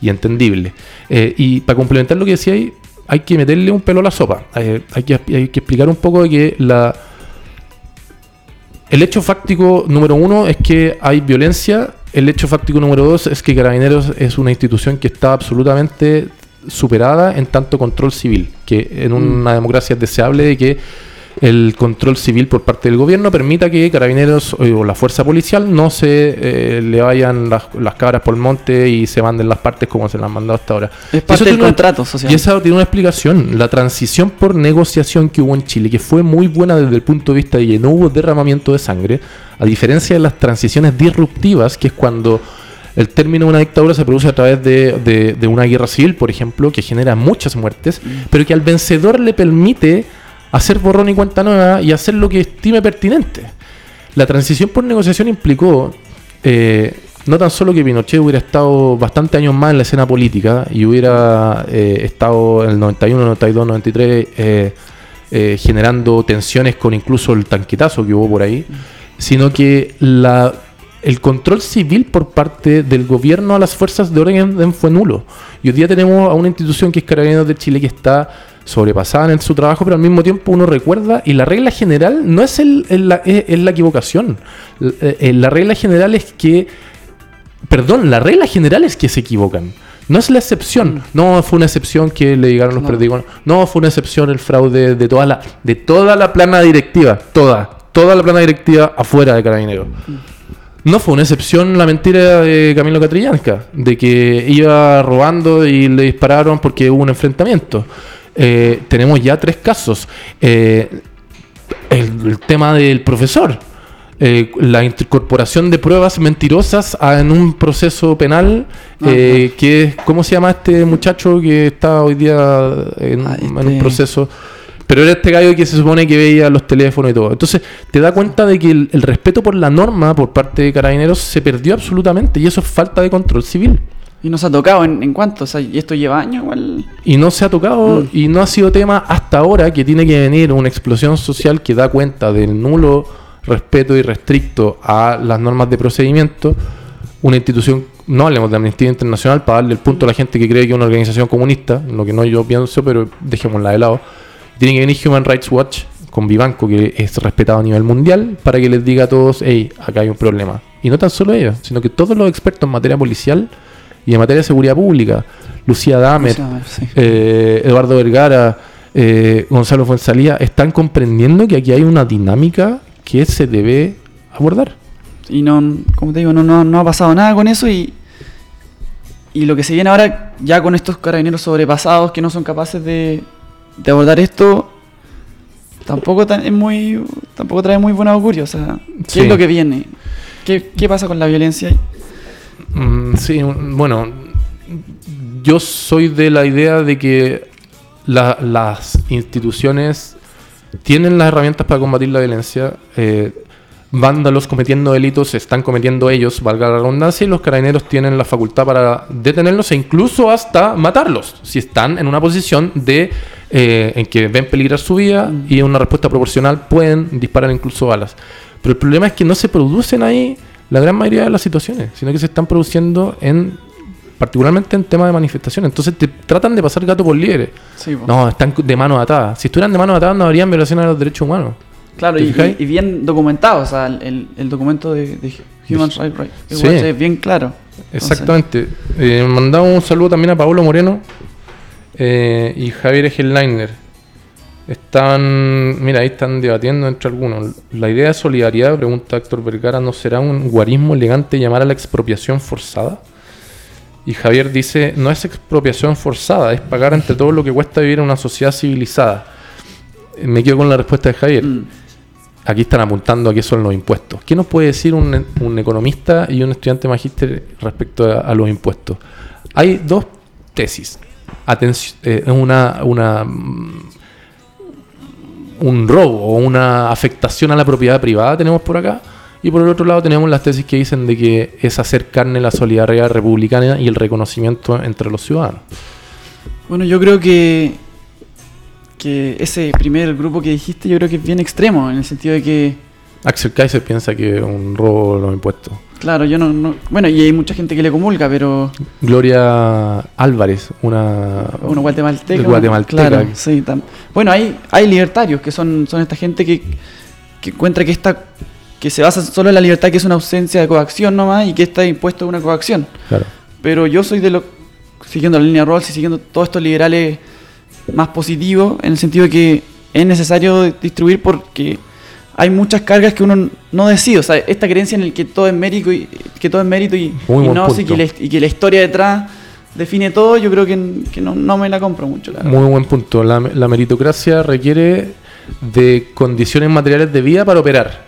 y entendible. Y para complementar lo que decía ahí, hay que meterle un pelo a la sopa. Hay, que, hay que explicar un poco de que la, el hecho fáctico número uno es que hay violencia. El hecho fáctico número dos es que Carabineros es una institución que está absolutamente superada en tanto control civil, que en una democracia es deseable de que el control civil por parte del gobierno permita que carabineros o la fuerza policial no se eh, le vayan las, las cabras por el monte y se manden las partes como se las han mandado hasta ahora. Es parte eso del una- contrato social. Y esa tiene una explicación. La transición por negociación que hubo en Chile, que fue muy buena desde el punto de vista de que no hubo derramamiento de sangre, a diferencia de las transiciones disruptivas, que es cuando el término de una dictadura se produce a través de, de- de una guerra civil, por ejemplo, que genera muchas muertes, pero que al vencedor le permite hacer borrón y cuenta nueva y hacer lo que estime pertinente. La transición por negociación implicó eh, no tan solo que Pinochet hubiera estado bastante años más en la escena política y hubiera eh, estado en el 91, 92, 93 eh, generando tensiones con incluso el tanquetazo que hubo por ahí, sino que la, el control civil por parte del gobierno a las fuerzas de orden fue nulo. Y hoy día tenemos a una institución que es Carabineros de Chile que está sobrepasada en su trabajo, pero al mismo tiempo uno recuerda, y la regla general no es, el, el- la, es, es la equivocación. L- eh, la regla general es que, perdón, la regla general es que se equivocan. No es la excepción. No fue una excepción que le llegaron los No. periódicos. No fue una excepción el fraude de toda la, de toda la plana directiva. Toda. Toda la plana directiva afuera de Carabineros. No fue una excepción la mentira de Camilo Catrillanca, de que iba robando y le dispararon porque hubo un enfrentamiento. Eh, tenemos ya tres casos. Eh, el, el tema del profesor, eh, la incorporación de pruebas mentirosas a- en un proceso penal, eh, que es, ¿cómo se llama este muchacho que está hoy día en, Ah, en este- un proceso? Pero era este gallo que se supone que veía los teléfonos y todo. Entonces, te da cuenta de que el, el respeto por la norma por parte de carabineros se perdió absolutamente y eso es falta de control civil. Y nos ha tocado en, en cuánto, o sea, y esto lleva años igual. Y no se ha tocado Mm. y no ha sido tema hasta ahora que tiene que venir una explosión social que da cuenta del nulo respeto irrestricto a las normas de procedimiento. Una institución, no hablemos de Amnistía Internacional para darle el punto a la gente que cree que es una organización comunista, lo que no yo pienso, pero dejémosla de lado. Tiene que venir Human Rights Watch con Vivanco, que es respetado a nivel mundial, para que les diga a todos, hey, acá hay un problema. Y no tan solo ellos, sino que todos los expertos en materia policial y en materia de seguridad pública, Lucía Damer, sí. eh, Eduardo Vergara, eh, Gonzalo Fuenzalía, están comprendiendo que aquí hay una dinámica que se debe abordar. Y no, como te digo, no, no, no ha pasado nada con eso y, y lo que se viene ahora ya con estos carabineros sobrepasados que no son capaces de, de abordar esto, tampoco tan- es muy, tampoco trae muy buen augurio. O sea, ¿qué Sí. es lo que viene? ¿Qué, qué pasa con la violencia? Mm, sí, bueno, yo soy de la idea de que la- las instituciones tienen las herramientas para combatir la violencia. eh, vándalos cometiendo delitos están cometiendo ellos, valga la redundancia, y los carabineros tienen la facultad para detenerlos e incluso hasta matarlos, si están en una posición de eh, en que ven peligrar su vida y en una respuesta proporcional pueden disparar incluso balas. Pero el problema es que no se producen ahí la gran mayoría de las situaciones, sino que se están produciendo en particularmente en temas de manifestación. Entonces te tratan de pasar gato por liebre. Sí. No, están de mano atada. Si estuvieran de mano atada no habrían violaciones a los derechos humanos. claro, ¿te y, bien documentado. O sea, el, el documento de, de Human. Rights Watch Sí. es bien claro. Exactamente. Eh, mandamos un saludo también a Pablo Moreno eh, y Javier Headliner. Están, mira, ahí están debatiendo entre algunos. La idea de solidaridad, pregunta Héctor Vergara, ¿no será un guarismo elegante llamar a la expropiación forzada? Y Javier dice, no es expropiación forzada, es pagar entre todo lo que cuesta vivir en una sociedad civilizada. Eh, Me quedo con la respuesta de Javier. Mm. Aquí están apuntando a qué son los impuestos. ¿Qué nos puede decir un, un economista y un estudiante magíster respecto a, a los impuestos? Hay dos tesis. Atención, eh, es una, una, mm, un robo o una afectación a la propiedad privada tenemos por acá. Y por el otro lado tenemos las tesis que dicen de que es hacer carne la solidaridad republicana y el reconocimiento entre los ciudadanos. Bueno, yo creo que, que ese primer grupo que dijiste, yo creo que es bien extremo, en el sentido de que Axel Kaiser piensa que es un robo los impuestos. Claro, yo no, no- Bueno, y hay mucha gente que le comulga, pero. Gloria Álvarez, una... Uno guatemalteca. Guatemalteca. Claro, sí. tam- Bueno, hay, hay libertarios que son, son esta gente que, que encuentra que esta que se basa solo en la libertad, que es una ausencia de coacción nomás, y que está impuesto una coacción. Claro. Pero yo soy de los, siguiendo la línea de Rawls y siguiendo todos estos liberales más positivos, en el sentido de que es necesario distribuir porque hay muchas cargas que uno no decide. O sea, esta creencia en el que todo es mérito y, que todo es mérito y, y no, que la, y que la historia detrás define todo, yo creo que, que no, no me la compro mucho. La verdad. Muy buen punto. La, la meritocracia requiere de condiciones materiales de vida para operar.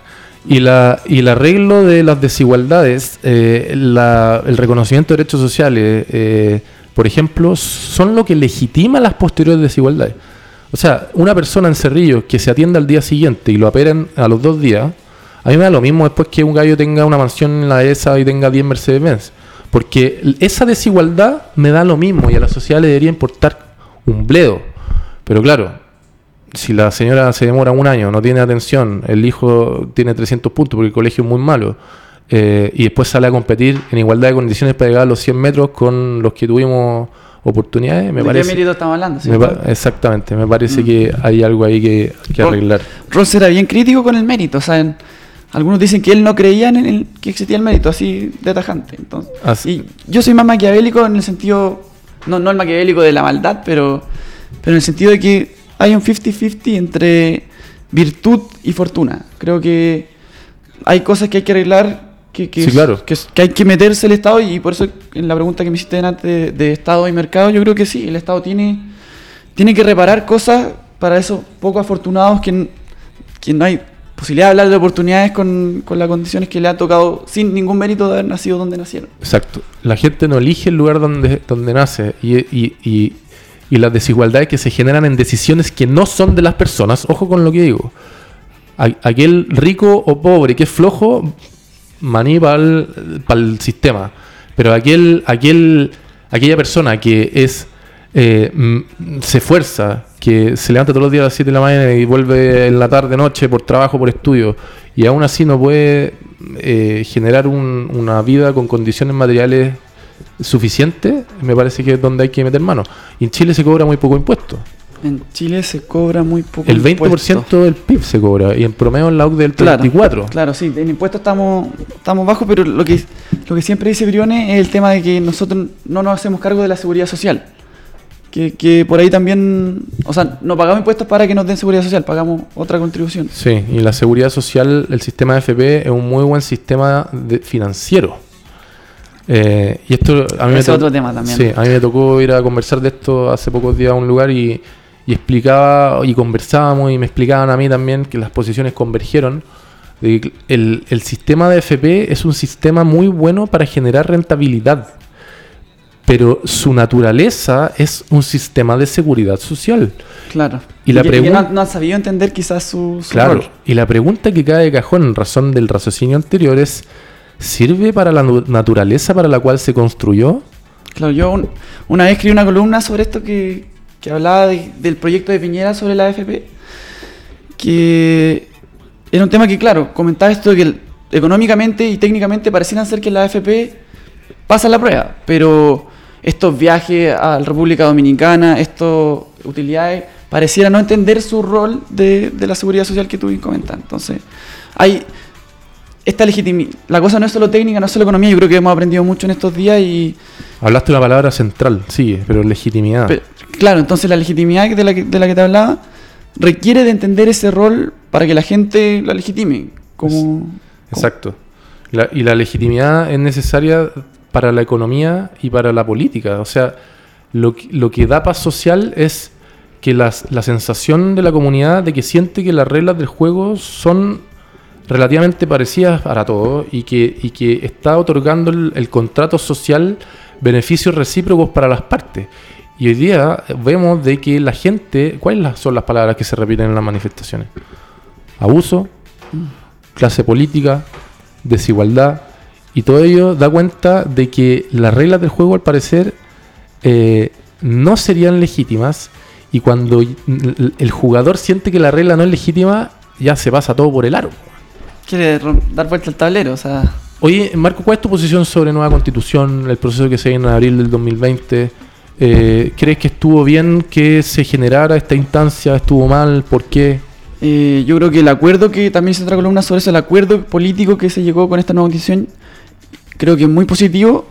Y, la, y el arreglo de las desigualdades, eh, la- el reconocimiento de derechos sociales, eh, por ejemplo, son lo que legitima las posteriores desigualdades. O sea, una persona en Cerrillo que se atienda al día siguiente y lo operen a los dos días, a mí me da lo mismo después que un gallo tenga una mansión en la ESA y tenga 10 Mercedes-Benz. Porque esa desigualdad me da lo mismo y a la sociedad le debería importar un bledo. Pero claro, si la señora se demora un año, no tiene atención, el hijo tiene 300 puntos porque el colegio es muy malo, eh, y después sale a competir en igualdad de condiciones para llegar a los 100 metros con los que tuvimos oportunidades, me ¿De qué parece... mérito estamos hablando? me pa- exactamente, me parece Mm. que hay algo ahí que, que Ro- arreglar. Ross era bien crítico con el mérito. O sea, en- algunos dicen que él no creía en el, que existía el mérito, así de tajante. Entonces, Así- y yo soy más maquiavélico en el sentido, no, no el maquiavélico de la maldad, pero, pero en el sentido de que hay un 50-50 entre virtud y fortuna. Creo que hay cosas que hay que arreglar. Que, que Sí, claro. que, hay que meterse el Estado y por eso en la pregunta que me hiciste antes de, de Estado y mercado, yo creo que sí, el Estado tiene, tiene que reparar cosas para esos poco afortunados que, no hay posibilidad de hablar de oportunidades con, con las condiciones que le ha tocado sin ningún mérito de haber nacido donde nacieron. Exacto. La gente no elige el lugar donde, donde nace y, y- y- y las desigualdades que se generan en decisiones que no son de las personas, ojo con lo que digo. Aquel rico o pobre que es flojo, maní para el, sistema. Pero aquel, aquel, aquella persona que es eh, mm, se esfuerza, que se levanta todos los días a las 7 de la mañana y vuelve en la tarde, noche, por trabajo, por estudio, y aún así no puede eh, generar un- una vida con condiciones materiales suficientes, me parece que es donde hay que meter mano. Y en Chile se cobra muy poco impuesto. En Chile se cobra muy poco. El 20% impuesto. del PIB se cobra, y en promedio en la UCDE el Claro, 34%. Claro, sí, en impuestos estamos, estamos bajos, pero lo que, lo que siempre dice Briones es el tema de que nosotros no nos hacemos cargo de la seguridad social. Que, que por ahí también, o sea, no pagamos impuestos para que nos den seguridad social, pagamos otra contribución. Sí, y la seguridad social, el sistema de FP es un muy buen sistema de- financiero. Eh, y esto a mí, me Ese to- otro tema también. Sí, a mí me tocó ir a conversar de esto hace pocos días a un lugar y, y explicaba y conversábamos y me explicaban a mí también que las posiciones convergieron. de que el, el sistema de FP es un sistema muy bueno para generar rentabilidad, pero su naturaleza es un sistema de seguridad social. Claro. Y la que- que pregun- no, no han sabido entender quizás su, su Claro, rol. y la pregunta que cae de cajón en razón del raciocinio anterior es, ¿sirve para la naturaleza para la cual se construyó? Claro, yo un- una vez escribí una columna sobre esto que, que hablaba de- del proyecto de Piñera sobre la AFP, que era un tema que, claro, comentaba esto de que el- económicamente y técnicamente parecieran ser que la AFP pasa la prueba, pero estos viajes a la República Dominicana, estas utilidades, pareciera no entender su rol de, de la seguridad social que tú comentas. Entonces, hay esta legitimidad. La cosa no es solo técnica, no es solo economía, yo creo que hemos aprendido mucho en estos días y... Hablaste una palabra central, sí, pero legitimidad. Claro, entonces la legitimidad de la, que, de la que te hablaba requiere de entender ese rol para que la gente la legitime. Como, Exacto. La- y la legitimidad es necesaria para la economía y para la política. O sea, lo, que- lo que da paz social es que las- la sensación de la comunidad de que siente que las reglas del juego son relativamente parecidas para todos y que, y que está otorgando el, el contrato social beneficios recíprocos para las partes. Y hoy día vemos de que la gente, ¿cuáles son las palabras que se repiten en las manifestaciones? Abuso, clase política, desigualdad, y todo ello da cuenta de que las reglas del juego al parecer eh, no serían legítimas y cuando el jugador siente que la regla no es legítima, ya se pasa todo por el aro. quiere dar vuelta al tablero, o sea, Oye, Marco, ¿cuál es tu posición sobre nueva constitución, el proceso que se viene en abril del 2020? Eh, ¿Crees que estuvo bien que se generara esta instancia? ¿Estuvo mal? ¿Por qué? eh, yo creo que el acuerdo que también se otra columna sobre eso, el acuerdo político que se llegó con esta nueva constitución, creo que es muy positivo.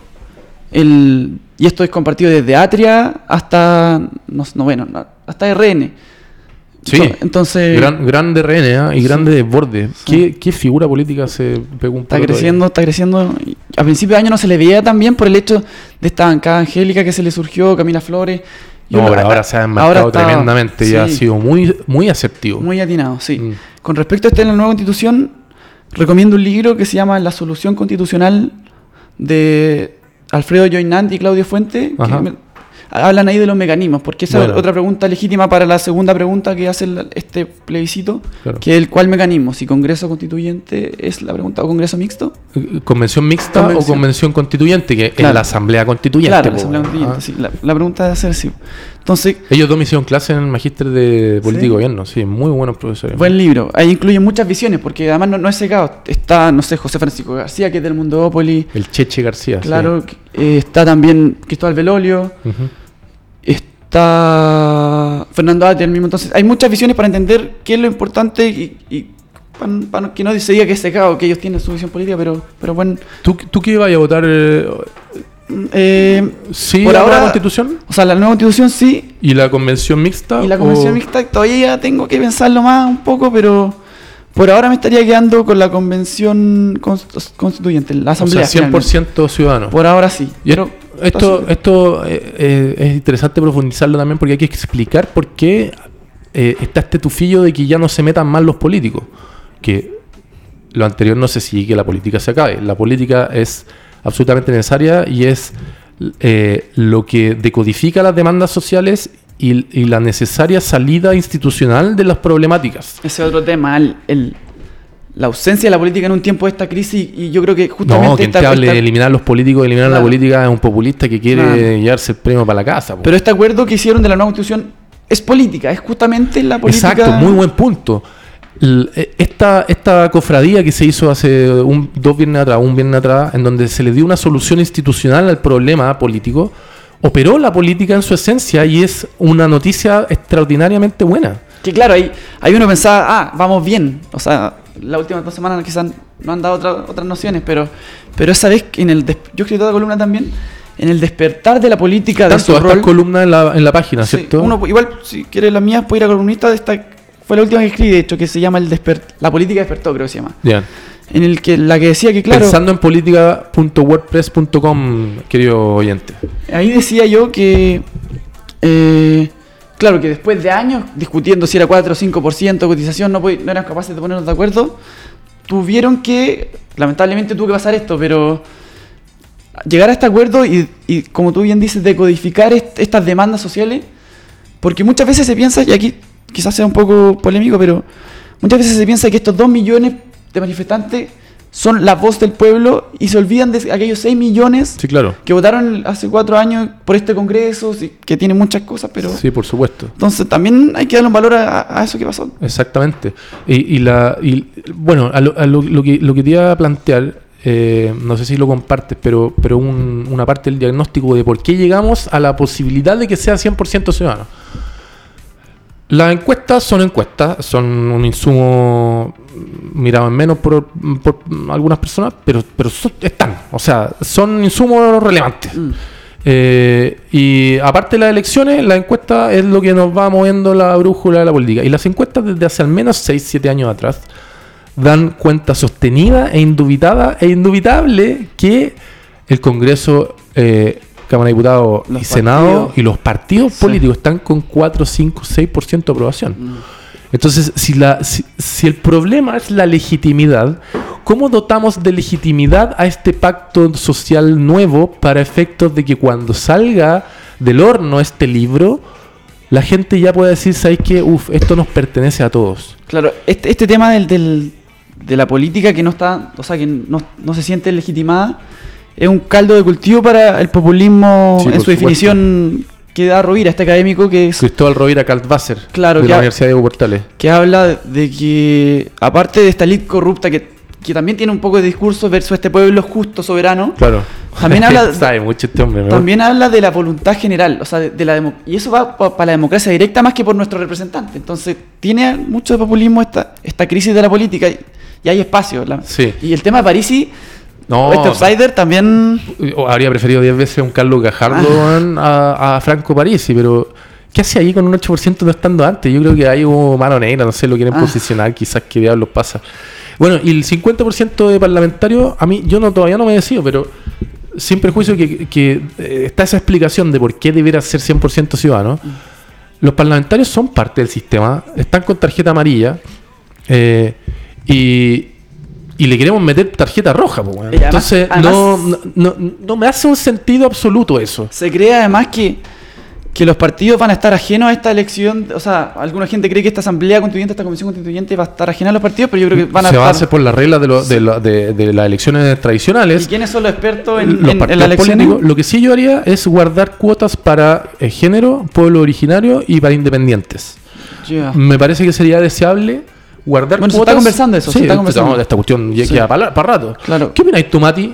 El, y esto es compartido desde Atria hasta, no, no, bueno, no, hasta RN. Sí, Ento- Entonces, Gran, grande RN ¿ah? y sí. grande desborde. Sí. ¿Qué, ¿Qué figura política se pegó un está creciendo, está creciendo. A principio de año no se le veía tan bien por el hecho de esta bancada angélica que se le surgió, Camila Flores. No, pero ahora se ha enmarcado ahora está- tremendamente y ha sí, sido muy, muy asertivo. Muy atinado, sí. Mm. Con respecto a este en la nueva constitución, recomiendo un libro que se llama La solución constitucional de Alfredo Joinant y Claudio Fuente, Ajá. Hablan ahí de los mecanismos, porque esa Bueno. es otra pregunta legítima para la segunda pregunta que hace el- este plebiscito, Claro. que es el cuál mecanismo, si Congreso Constituyente es la pregunta o Congreso Mixto. ¿Convención mixta o Convención. constituyente? Que es la asamblea constituyente. claro, la Asamblea. Constituyente, Ah. sí. La, la pregunta debe ser sí. Entonces, Ellos dos me hicieron clase en el magíster de política y ¿Sí? gobierno, sí, muy buenos profesores. Buen libro. Ahí incluye muchas visiones, porque además no, no es secado. Está, no sé, José Francisco García, que es del Mundópolis. El Cheche García. sí. Claro, eh, está también Cristóbal Belolio. Ujú. Está Fernando Ati al mismo. Entonces, hay muchas visiones para entender qué es lo importante y, y para, para que no se diga que es secado, que ellos tienen su visión política, pero, pero bueno. ¿Tú, ¿Tú qué ibas a votar? eh, eh, ¿Sí Por la ahora- constitución? o sea, la nueva constitución sí, ¿Y la convención mixta? y la convención o- mixta todavía tengo que pensarlo más un poco, pero por ahora me estaría quedando con la convención const- constituyente, la O asamblea. sea, 100% ciudadano. Por ahora sí. Y Pero esto, eh, eh, es interesante profundizarlo también porque hay que explicar por qué eh, está este tufillo de que ya no se metan más los políticos. Que lo anterior no se sigue que la política se acabe. La política es absolutamente necesaria y es eh, lo que decodifica las demandas sociales y, y la necesaria salida institucional de las problemáticas. Ese otro tema, el, el- la ausencia de la política en un tiempo de esta crisis, y yo creo que justamente No, quien esta- te hable esta- de eliminar los políticos, eliminar la política es un populista que quiere Claro. llevarse el premio para la casa. po. Pero este acuerdo que hicieron de la nueva constitución es política, es justamente la política. Exacto, muy buen punto. Eh, Esta, esta cofradía que se hizo hace un, dos viernes atrás, un viernes atrás, en donde se le dio una solución institucional al problema político, operó la política en su esencia y es una noticia extraordinariamente buena. Que claro, ahí, ahí uno pensaba, ah, vamos bien. O sea, las últimas dos semanas quizás no han dado otra- otras nociones, pero, pero esa vez en el. Yo escribí toda la columna también. En el despertar de la política de su rol. columnas en la, en la página, Sí, ¿cierto? uno, igual, si quiere las mías, puede ir a columnista. De esta, fue la última que escribí, de hecho, que se llama el desper, La política despertó, creo que se llama. Ya. En el que la que decía que, claro. Pensando en política.wordpress.com, querido oyente. Ahí decía yo que, eh, claro, que después de años discutiendo si era 4 o 5% de cotización, no, no eran capaces de ponernos de acuerdo, tuvieron que, lamentablemente tuvo que pasar esto, pero llegar a este acuerdo y, y, como tú bien dices, decodificar est- estas demandas sociales, porque muchas veces se piensa, y aquí quizás sea un poco polémico, pero muchas veces se piensa que estos 2 millones de manifestantes son la voz del pueblo y se olvidan de aquellos 6 millones Sí, claro. que votaron hace cuatro años por este congreso, que tiene muchas cosas, pero... Sí, por supuesto. Entonces también hay que darle un valor a, a eso que pasó. Exactamente. Y, y la, y, bueno, a lo, a lo- lo que, lo que te iba a plantear, eh, no sé si lo compartes, pero, pero un- una parte del diagnóstico de por qué llegamos a la posibilidad de que sea 100% ciudadano. Las encuestas son encuestas, son un insumo mirado en menos por, por algunas personas, pero, pero son- están, o sea, son insumos relevantes. Mm. Eh, y aparte de las elecciones, la encuesta es lo que nos va moviendo la brújula de la política. Y las encuestas desde hace al menos 6, 7 años atrás dan cuenta sostenida e indubitada e indubitable que el Congreso, eh, Cámara de Diputados y Senado partidos. y los partidos Sí. políticos están con 4, 5, 6% de aprobación. Mm. Entonces, si, la, si, si el problema es la legitimidad, ¿cómo dotamos de legitimidad a este pacto social nuevo para efectos de que cuando salga del horno este libro, la gente ya pueda decir, ¿sabes qué? Uf, esto nos pertenece a todos. Claro, este, este tema del, del- de la política que no está, o sea, que no, no se siente legitimada, es un caldo de cultivo para el populismo Sí, en su definición que da Rovira, este académico que es Cristóbal Rovira Kaltwasser, Claro, de la ha- Universidad de Hugo Portales. que habla de que, aparte de esta elite corrupta que, que también tiene un poco de discurso versus este pueblo justo, soberano. Claro. También habla- [LAUGHS] Sabe mucho este hombre, ¿no? También habla de la voluntad general, o sea, de, de la demo- y eso va para la democracia directa más que por nuestro representante. Entonces, tiene mucho de populismo esta, esta crisis de la política y, y hay espacio. la- Sí. Y el tema de Parisi, No, este outsider también... habría preferido 10 veces a un Carlos Gajardo Ah. a, a Franco Parisi, pero ¿qué hace ahí con un 8% no estando antes? Yo creo que hay un mano negra, no sé, lo quieren Ah. posicionar, quizás qué diablos pasa. Bueno, y el 50% de parlamentarios, a mí, yo no todavía no me decido, pero sin prejuicio que, que, eh, está esa explicación de por qué debiera ser 100% ciudadano. Los parlamentarios son parte del sistema, están con tarjeta amarilla eh, y, y le queremos meter tarjeta roja. Y además- Entonces, no, no, no- no me hace un sentido absoluto eso. Se cree además que, que los partidos van a estar ajenos a esta elección, o sea, alguna gente cree que esta asamblea constituyente, esta comisión constituyente va a estar ajena a los partidos, pero yo creo que van a Se estar... va a hacer por las reglas de, lo- de, lo- de- de las elecciones ¿Y tradicionales. quiénes son los expertos en, Los en- en elecciones? políticos, lo que sí yo haría es guardar cuotas para eh, género, pueblo originario y para independientes. Me parece que sería deseable guardar Bueno, se cuotas. está conversando eso, se Sí, está conversando. esta- esta cuestión ya Sí. queda para, para rato. Claro. ¿Qué opináis tú, Mati?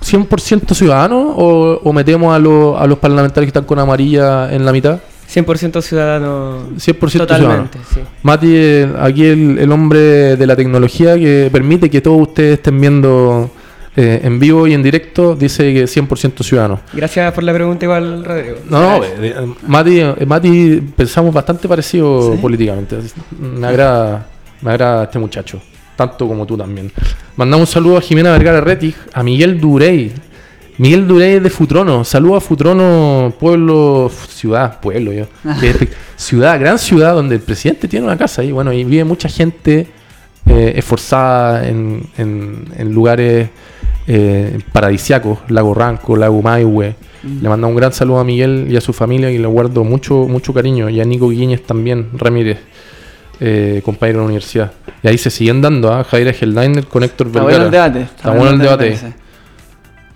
¿100% ciudadano o, o metemos a, los- a los parlamentarios que están con amarilla en la mitad? 100% ciudadano. 100% Totalmente, sí. Mati, el- aquí el, el hombre de la tecnología que permite que todos ustedes estén viendo eh, en vivo y en directo, dice que 100% ciudadano. Gracias por la pregunta igual, Rodrigo. No, no, eh, eh, Mati, eh, Mati pensamos bastante parecido ¿Sí? políticamente. Me agrada, me agrada este muchacho, tanto como tú también. Mandamos un saludo a Jimena Vergara Retig, a Miguel Durey. Miguel Durey es de Futrono. Saludo a Futrono, pueblo, ciudad, pueblo yo. [LAUGHS] pe- ciudad, gran ciudad donde el presidente tiene una casa y bueno, y vive mucha gente eh, esforzada en, en- en lugares eh, paradisiacos, Lago Ranco, Lago Maihue. Le mando un gran saludo a Miguel y a su familia y le guardo mucho, mucho cariño. Y a Nico Guiñez también, Ramírez, eh, compañero de la universidad. Y ahí se siguen dando, ¿ah? Javier Heldiner con Héctor Está Vergara. bueno el debate. Está bueno el debate.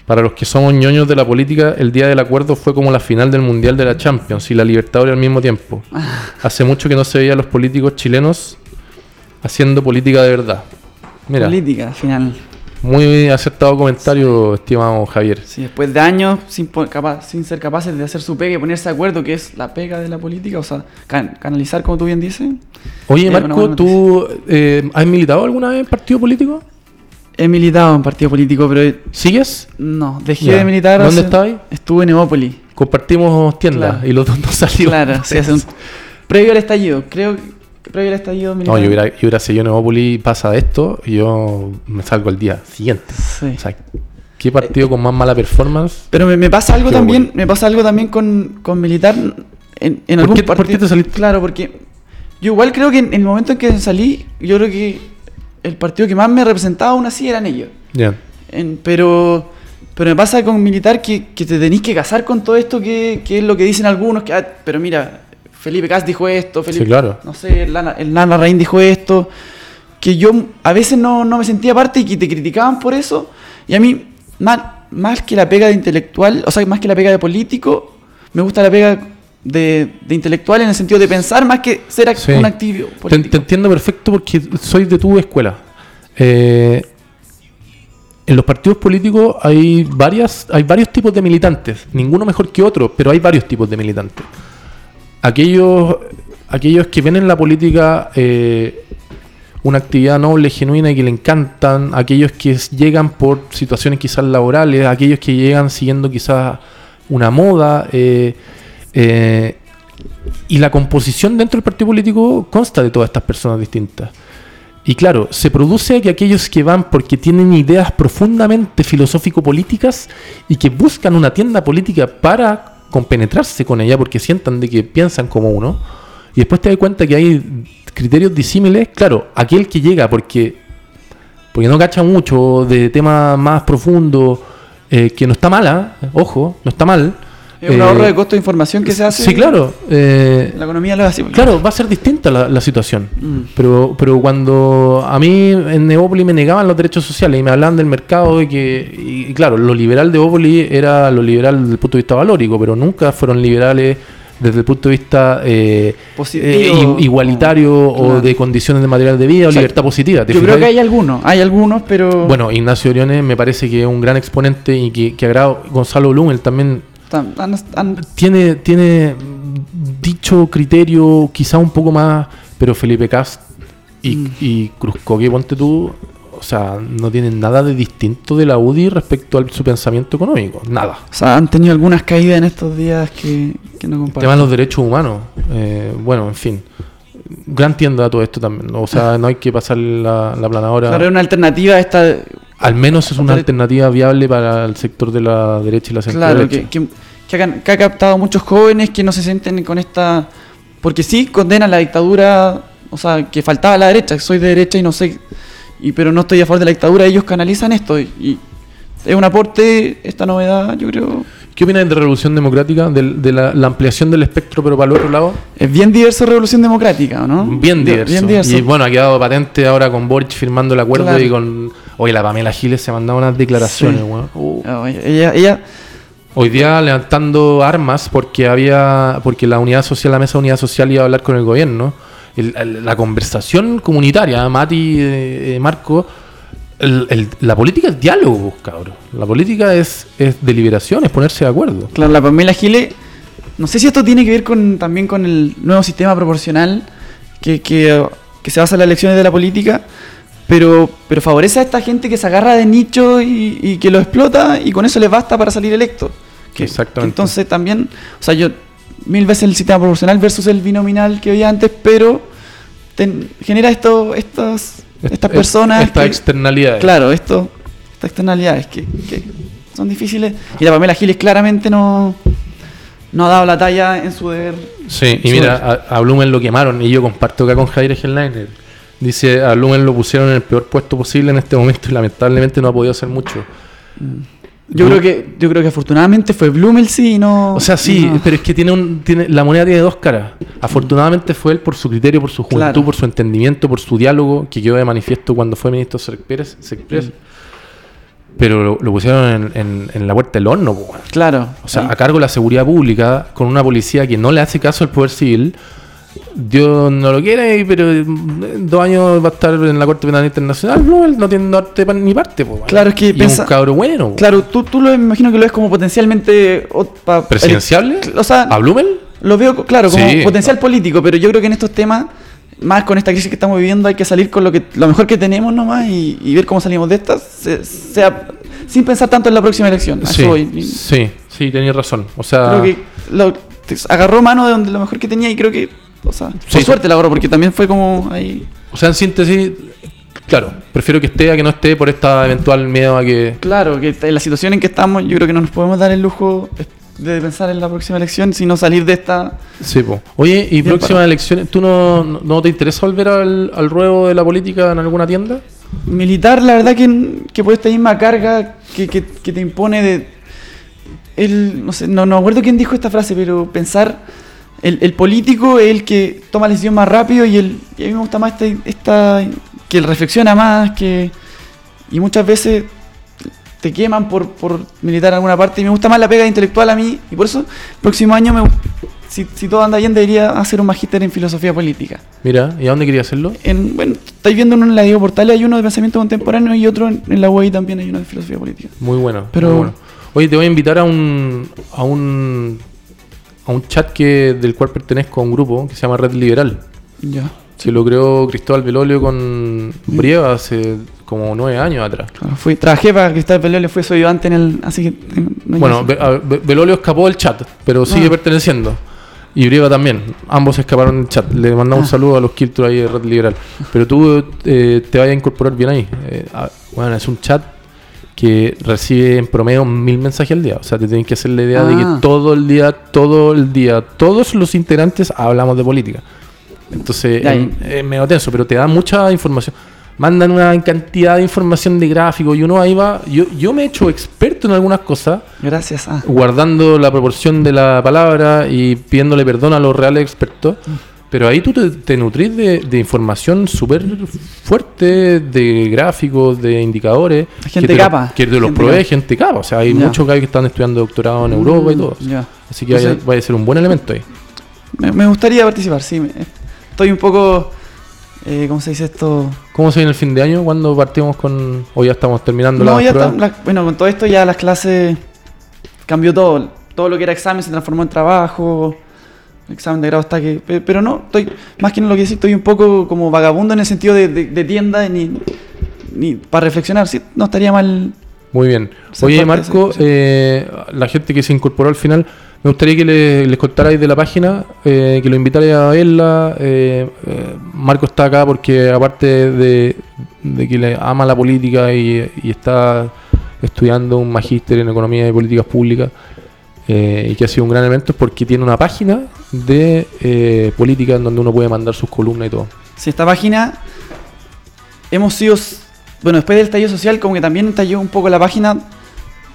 Para los que somos ñoños de la política, el día del acuerdo fue como la final del Mundial de la Champions y la Libertadores al mismo tiempo. [LAUGHS] Hace mucho que no se veía a los políticos chilenos haciendo política de verdad. Mira, Política, al final. Muy acertado comentario, estimado Javier. Sí, después de años sin, po- capa- sin ser capaces de hacer su pega y ponerse de acuerdo, que es la pega de la política, o sea, can- canalizar, como tú bien dices. Oye, Eh, Marco, ¿tú eh, has militado alguna vez en partido político? He militado en partido político, pero ¿Sigues? no, dejé de militar. ¿Dónde estabas? Estuve en Evópolis. Compartimos tiendas Claro. y los dos nos salimos. Claro, sí, hace un- [LAUGHS] previo al estallido, creo que previo al estallido militar. No, yo hubiera, yo hubiera seguido en Evópolis, pasa esto y yo me salgo al día siguiente. Sí. O sea, ¿qué partido con más mala performance? Pero me, me pasa algo también, me pasa algo también con, con militar en, en ¿Por algún qué- por partido. qué te saliste? Claro, porque yo igual creo que en el momento en que salí, yo creo que el partido que más me representaba aún así eran ellos. Ya. Pero, pero me pasa con militar que, que te tenéis que casar con todo esto que, que es lo que dicen algunos, que, ah, pero mira, Felipe Cas dijo esto, Felipe, Sí, claro. no sé, el Lana, el Rain dijo esto, que yo a veces no, no me sentía parte y que te criticaban por eso, y a mí, más, más que la pega de intelectual, o sea, más que la pega de político, me gusta la pega de, de intelectual en el sentido de pensar más que ser act- Sí. un activo Te, te entiendo perfecto porque soy de tu escuela. Eh, en los partidos políticos hay varias, hay varios tipos de militantes, ninguno mejor que otro, pero hay varios tipos de militantes. Aquellos, aquellos que ven en la política eh, una actividad noble, genuina y que le encantan, aquellos que llegan por situaciones quizás laborales, aquellos que llegan siguiendo quizás una moda, eh, eh, y la composición dentro del partido político consta de todas estas personas distintas. Y claro, se produce que aquellos que van porque tienen ideas profundamente filosófico-políticas y que buscan una tienda política para compenetrarse con ella porque sientan de que piensan como uno, y después te das cuenta que hay criterios disímiles, claro, aquel que llega porque, porque no cacha mucho de temas más profundos, eh, que no está mala, ojo, no está mal. Es un eh, ahorro de costo de información que se hace. Sí, claro. eh, La economía lo hace. Claro, va a ser distinta la, la situación. Mm. Pero, pero cuando a mí en Evópolis me negaban los derechos sociales y me hablaban del mercado y que, y, claro, lo liberal de Evópolis era lo liberal desde el punto de vista valórico, pero nunca fueron liberales desde el punto de vista eh, eh, igualitario o Claro. de condiciones de material de vida o O sea, libertad positiva. ¿te Yo creo que hay algunos, hay algunos, pero. Bueno, Ignacio Oriones me parece que es un gran exponente y que, que agrado. Gonzalo Blumel también tan- han- han- tiene, tiene dicho criterio quizá un poco más, pero Felipe Cast y, Mm. y Cruzcoque, ponte tú, o sea, no tienen nada de distinto de la UDI respecto a su pensamiento económico, nada. o sea, han tenido algunas caídas en estos días que, que no El comparto. tema de los derechos humanos, eh, bueno, en fin. Gran tienda todo esto también, o sea, no hay que pasar la, la planadora. Claro, una alternativa a esta. Al menos es una alternativa viable para el sector de la derecha y la centro que, que, que ha, que ha captado muchos jóvenes que no se sienten con esta. Porque sí condenan la dictadura, o sea, que faltaba la derecha, soy de derecha y no sé. Y, pero no estoy a favor de la dictadura, ellos canalizan esto. Y, y es un aporte, esta novedad, yo creo. ¿Qué opinas de Revolución Democrática? Del- De, la, la ampliación del espectro, pero para el otro lado. Es bien diverso Revolución Democrática, ¿no? Bien Di- diverso. Bien diverso. Y bueno, ha quedado patente ahora con Boric firmando el acuerdo Claro. y con. Oye, la Pamela Giles se ha mandado unas declaraciones, Sí. weón. Uh. Oye, ella, ella Hoy día levantando armas porque había. porque la unidad social, la mesa de unidad social iba a hablar con el gobierno. El- el- la conversación comunitaria, Mati, eh, eh, Marco. el- la política es diálogo, pues, cabrón. La política es, es deliberación, es ponerse de acuerdo. Claro, la Pamela Giles, no sé si esto tiene que ver con también con el nuevo sistema proporcional que, que, que se basa en las elecciones de la política, pero, pero favorece a esta gente que se agarra de nicho y, y que lo explota y con eso les basta para salir electo. Que- Exactamente. que entonces también, o sea, yo mil veces el sistema proporcional versus el binominal que había antes, pero ten- genera esto, estas, estas Es- personas... Estas externalidades. Claro, esto, estas externalidades que, que son difíciles. Y la Pamela Giles claramente no, no ha dado la talla en su deber. Sí, y mira, a, a Blumen lo quemaron y yo comparto acá con Jair Helliner. Dice, a Blumen lo pusieron en el peor puesto posible en este momento y lamentablemente no ha podido hacer mucho. Yo Blu- creo que yo creo que afortunadamente fue Blumel sí y no. O sea, sí, no- pero es que tiene un, tiene, la moneda tiene dos caras. Afortunadamente fue él por su criterio, por su juventud, Claro. por su entendimiento, por su diálogo, que quedó de manifiesto cuando fue ministro. Serpérez. Pero lo, lo pusieron en, en- en la puerta del horno, po. Claro. O sea, sí. a cargo de la seguridad pública, con una policía que no le hace caso al poder civil. Dios no lo quiere, pero en dos años va a estar en la Corte Penal Internacional. No, él no tiene norte ni parte. po, weón. Claro, es que y pensa- un cabro bueno. po. Claro, tú, tú lo imagino que lo ves como potencialmente. o- pa- ¿Presidenciable? O sea, ¿A Blumel? lo veo, claro, como Sí. potencial político, pero yo creo que en estos temas, más con esta crisis que estamos viviendo, hay que salir con lo que lo mejor que tenemos nomás y, y ver cómo salimos de esta, se- sea, sin pensar tanto en la próxima elección. A Sí, sí, sí, tenías razón. O sea, Creo que lo, agarró mano de donde lo mejor que tenía y creo que, o sea, Sí. por suerte la agarró porque también fue como ahí. o sea, en síntesis, claro, prefiero que esté a que no esté por esta eventual miedo a que. Claro, que en la situación en que estamos, yo creo que no nos podemos dar el lujo de pensar en la próxima elección, sino salir de esta. Sí, po. Oye, ¿y próximas parado. elecciones? ¿Tú no, no- te interesa volver al, al ruedo de la política en alguna tienda? Militar, la verdad que, que por esta misma carga que, que- que te impone de. El, no sé, no, no acuerdo quién dijo esta frase, pero pensar. El, el político es el que toma la decisión más rápido y, el, y a mí me gusta más esta, esta. que él reflexiona más, que. Y muchas veces te queman por, por militar en alguna parte y me gusta más la pega intelectual a mí y por eso el próximo año, me, si, si todo anda bien, debería hacer un magíster en filosofía política. Mira, ¿y a dónde quería hacerlo? En, bueno, estáis viendo uno en la Diego Portales, hay uno de pensamiento contemporáneo y otro en, en la UAI también hay uno de filosofía política. Muy bueno. Pero- muy bueno. Oye, te voy a invitar a un, a un a un chat que del cual pertenezco a un grupo que se llama Red Liberal. Ya. Se lo creó Cristóbal Velolio con Brieva hace como nueve años atrás. Claro, fui, trabajé para Cristóbal Peleo, fue su ayudante en el. Así que. no Bueno, Be- Be- Velolio escapó del chat, pero sigue Ah. perteneciendo. Y Brieva también. Ambos escaparon del chat. Le mandamos un Ah. saludo a los Kiltur ahí de Red Liberal. Pero tú eh, te vayas a incorporar bien ahí. Eh, ah, bueno, es un chat que recibe en promedio mil mensajes al día. O sea, te tienes que hacer la idea de que Ah. todo el día, todo el día, todos los integrantes hablamos de política. Entonces, es, y- es medio tenso, pero te da mucha información. Mandan una cantidad de información de gráficos y uno ahí va. Yo, yo me he hecho experto en algunas cosas, Gracias. Ah. guardando la proporción de la palabra y pidiéndole perdón a los reales expertos. Pero ahí tú te, te nutrís de, de información súper fuerte, de gráficos, de indicadores. Gente que te lo- capa, que te los gente provee capa. gente capa. O sea, hay muchos que están estudiando doctorado en Europa y todo. Así que vaya, vaya a ser un buen elemento ahí. me, me gustaría participar, sí. me- estoy un poco, eh, ¿cómo se dice esto? ¿Cómo se viene el fin de año? ¿Cuándo partimos con.? O ya estamos terminando No, las ya pruebas? está, la- bueno, con todo esto ya las clases cambió todo. Todo lo que era examen se transformó en trabajo. Examen de grado está que. pe- Pero no, estoy, más que en lo que sí, estoy un poco como vagabundo en el sentido de, de- de tienda, ni, ni para reflexionar. Sí, no estaría mal. Muy bien. Oye, Marco, eh, la gente que se incorporó al final, me gustaría que le- les contarais de la página, eh, que lo invitarais a verla. eh, eh, Marco está acá porque, aparte de, de que le ama la política y, y está estudiando un magíster en economía y políticas públicas, eh, y que ha sido un gran evento, es porque tiene una página de eh, política en donde uno puede mandar sus columnas y todo. Si esta página hemos sido. Bueno, después del estallido social, como que también estalló un poco la página.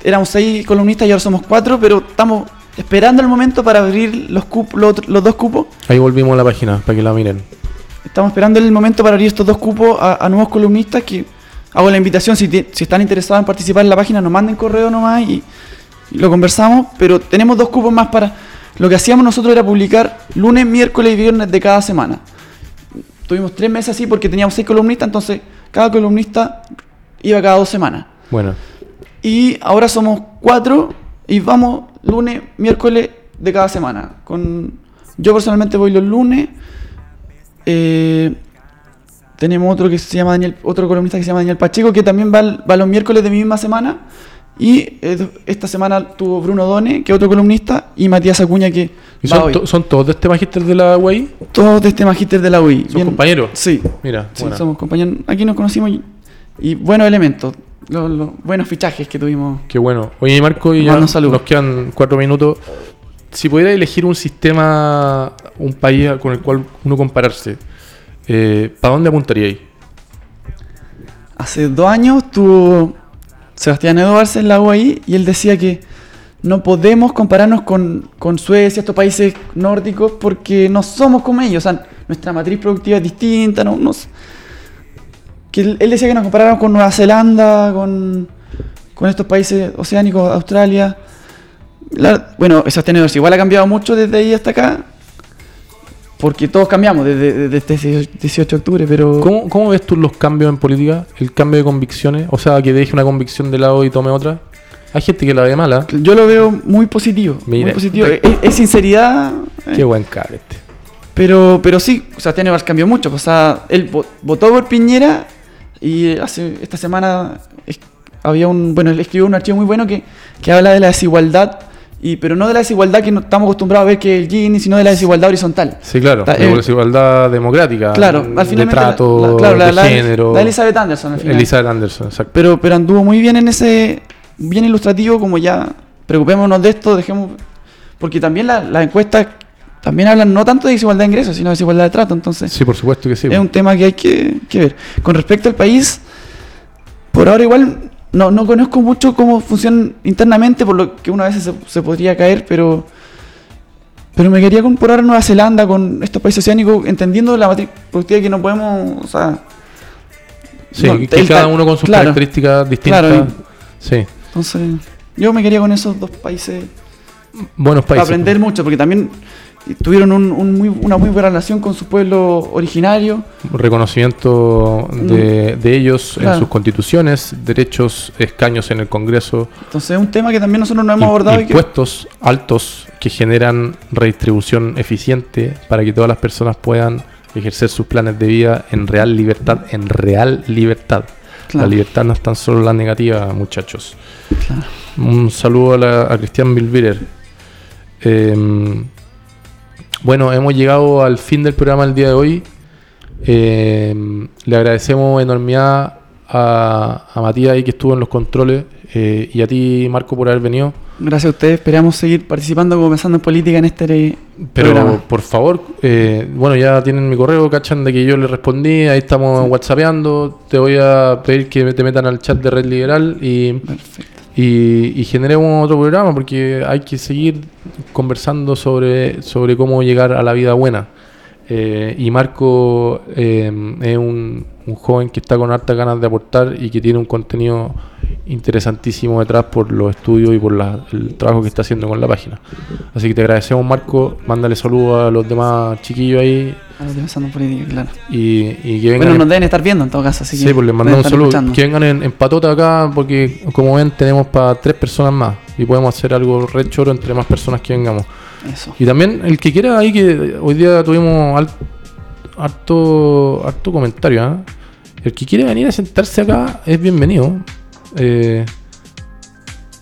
Éramos seis columnistas y ahora somos cuatro, pero estamos esperando el momento para abrir los, cup- los, los dos cupos. Ahí volvimos a la página para que la miren. Estamos esperando el momento para abrir estos dos cupos a, a nuevos columnistas que hago la invitación, si, ti- si están interesados en participar en la página, nos manden correo nomás y lo conversamos, pero tenemos dos cupos más para... Lo que hacíamos nosotros era publicar lunes, miércoles y viernes de cada semana. Tuvimos tres meses así porque teníamos seis columnistas, entonces cada columnista iba cada dos semanas. Bueno, Y ahora somos cuatro y vamos lunes, miércoles de cada semana. Con, yo personalmente voy los lunes. eh, tenemos otro que se llama Daniel, otro columnista que se llama Daniel Pacheco, que también va, va los miércoles de mi misma semana. Y eh, esta semana tuvo Bruno Done, que es otro columnista, y Matías Acuña, que ¿Y va son, hoy. to- son todos de este magíster de la UAI? Todos de este magíster de la UI. ¿Son compañeros? Sí, Mira, sí, somos compañeros. Aquí nos conocimos y, y buenos elementos, los, los buenos fichajes que tuvimos. Qué bueno. Oye, Marco, y ya saludos. nos quedan cuatro minutos. Si pudiera elegir un sistema, un país con el cual uno compararse, eh, ¿para dónde apuntaríais? Hace dos años tuvo Sebastián Edwards en la UAI y él decía que no podemos compararnos con, con Suecia, estos países nórdicos, porque no somos como ellos. O sea, nuestra matriz productiva es distinta. No, no s- que él, decía que nos comparáramos con Nueva Zelanda, con, con estos países oceánicos, Australia. Bueno, Sebastián Edwards igual ha cambiado mucho desde ahí hasta acá. Porque todos cambiamos desde, desde este 18 de octubre, pero... ¿Cómo, cómo ves tú los cambios en política? El cambio de convicciones, o sea, que deje una convicción de lado y tome otra. Hay gente que la ve mala. Yo lo veo muy positivo. Mira. Muy positivo. Es, es sinceridad. eh, Qué buen cara este. Pero, pero sí, o sea, Edwards cambió mucho. O sea, él vo- votó por Piñera y hace esta semana había un. Bueno, él escribió un archivo muy bueno que, que habla de la desigualdad. Y, pero no de la desigualdad que no estamos acostumbrados a ver que es el Gini, sino de la desigualdad horizontal. Sí, claro. La eh, desigualdad democrática. Claro, de al final. trato, claro, la, de la- género. la Elizabeth Anderson al final. Elizabeth Anderson, exacto. Pero, pero anduvo muy bien en ese. Bien ilustrativo, como ya. Preocupémonos de esto, dejemos. Porque también la- las encuestas también hablan no tanto de desigualdad de ingresos, sino de desigualdad de trato. Entonces, Sí, por supuesto que sí. es un tema que hay que, que ver. Con respecto al país, por ahora igual no, no conozco mucho cómo funciona internamente, por lo que una vez se, se podría caer, pero. Pero me quería comparar Nueva Zelanda con estos países oceánicos, entendiendo la matriz productiva que no podemos. O sea, Sí, no, que el cada uno con sus claro, características distintas. Claro, Sí, Entonces, yo me quería con esos dos países buenos para países. aprender mucho, porque también tuvieron un- un muy- una muy buena relación con su pueblo originario. Reconocimiento de, de ellos en sus constituciones, derechos, escaños en el Congreso, Entonces, es un tema que también nosotros no hemos abordado. y que- impuestos altos que generan redistribución eficiente para que todas las personas puedan ejercer sus planes de vida en real libertad, en real libertad. Claro. La libertad no es tan solo la negativa, muchachos. Claro. Un saludo a, la- a Cristian Bilbirer. Eh, bueno, hemos llegado al fin del programa el día de hoy. Eh, le agradecemos enormidad a, a Matías ahí que estuvo en los controles eh, y a ti, Marco, por haber venido. Gracias a ustedes, esperamos seguir participando como pensando en política en este Pero programa. por favor, eh, bueno, ya tienen mi correo, cachan de que yo le respondí, ahí estamos whatsappeando. Te voy a pedir que te metan al chat de Red Liberal y Perfecto. Y, y generemos otro programa porque hay que seguir conversando sobre, sobre cómo llegar a la vida buena. Eh, y Marco eh, es un, un joven que está con hartas ganas de aportar y que tiene un contenido interesantísimo detrás por los estudios y por la- el trabajo que está haciendo con la página. Así que te agradecemos, Marco. Mándale saludos a los demás chiquillos ahí pensando en política, claro. y, y que vengan. Bueno, en- nos deben estar viendo en todo caso, así que. sí, pues les mandamos un saludo. escuchando. Que vengan en, en patota acá porque, como ven, tenemos para tres personas más y podemos hacer algo re choro entre más personas que vengamos. Eso. Y también el que quiera ahí que hoy día tuvimos harto, harto comentario, ¿ah? El que quiere venir a sentarse acá es bienvenido. Eh,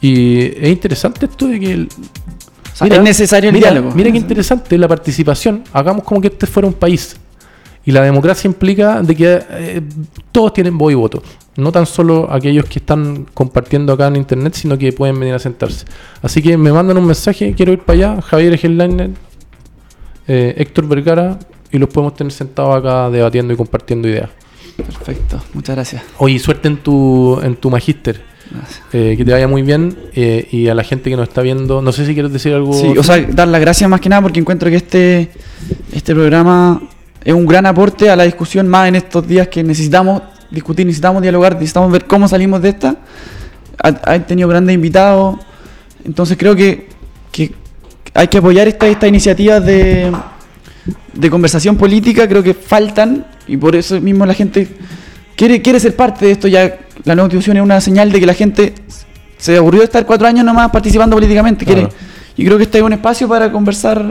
y es interesante esto de que el- O sea, es necesario el mira, diálogo. Mira qué interesante la participación. Hagamos como que este fuera un país. Y la democracia implica de que eh, todos tienen voz y voto. No tan solo aquellos que están compartiendo acá en internet, sino que pueden venir a sentarse. Así que me mandan un mensaje, quiero ir para allá. Javier Headliner, eh, Héctor Vergara, y los podemos tener sentados acá debatiendo y compartiendo ideas. Perfecto, muchas gracias. Oye, suerte en tu, en tu magíster. Gracias. Eh, que te vaya muy bien. eh, y a la gente que nos está viendo, no sé si quieres decir algo. Sí, o sea, dar las gracias más que nada porque encuentro que este, este programa es un gran aporte a la discusión más en estos días que necesitamos discutir, necesitamos dialogar, necesitamos ver cómo salimos de esta. Ha- Han tenido grandes invitados, entonces creo que, que hay que apoyar esta- estas iniciativas de, de conversación política, creo que faltan y por eso mismo la gente quiere, quiere ser parte de esto ya. La nueva constitución es una señal de que la gente se aburrió de estar cuatro años nomás participando políticamente. Quiere, Claro. y creo que este es un espacio para conversar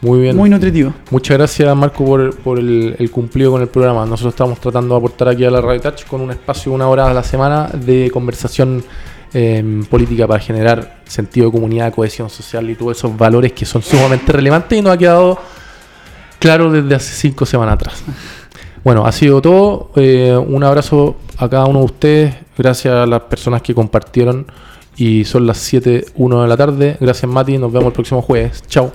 muy bien. muy nutritivo. Muchas gracias Marco por, por el, el cumplido con el programa. Nosotros estamos tratando de aportar aquí a la Radio Touch con un espacio una hora a la semana de conversación eh, política para generar sentido de comunidad, cohesión social y todos esos valores que son sumamente relevantes y nos ha quedado claro desde hace cinco semanas atrás. Bueno, ha sido todo. Eh, un abrazo a cada uno de ustedes. Gracias a las personas que compartieron. Y son las 7.1 de la tarde. Gracias Mati. Nos vemos el próximo jueves. Chao.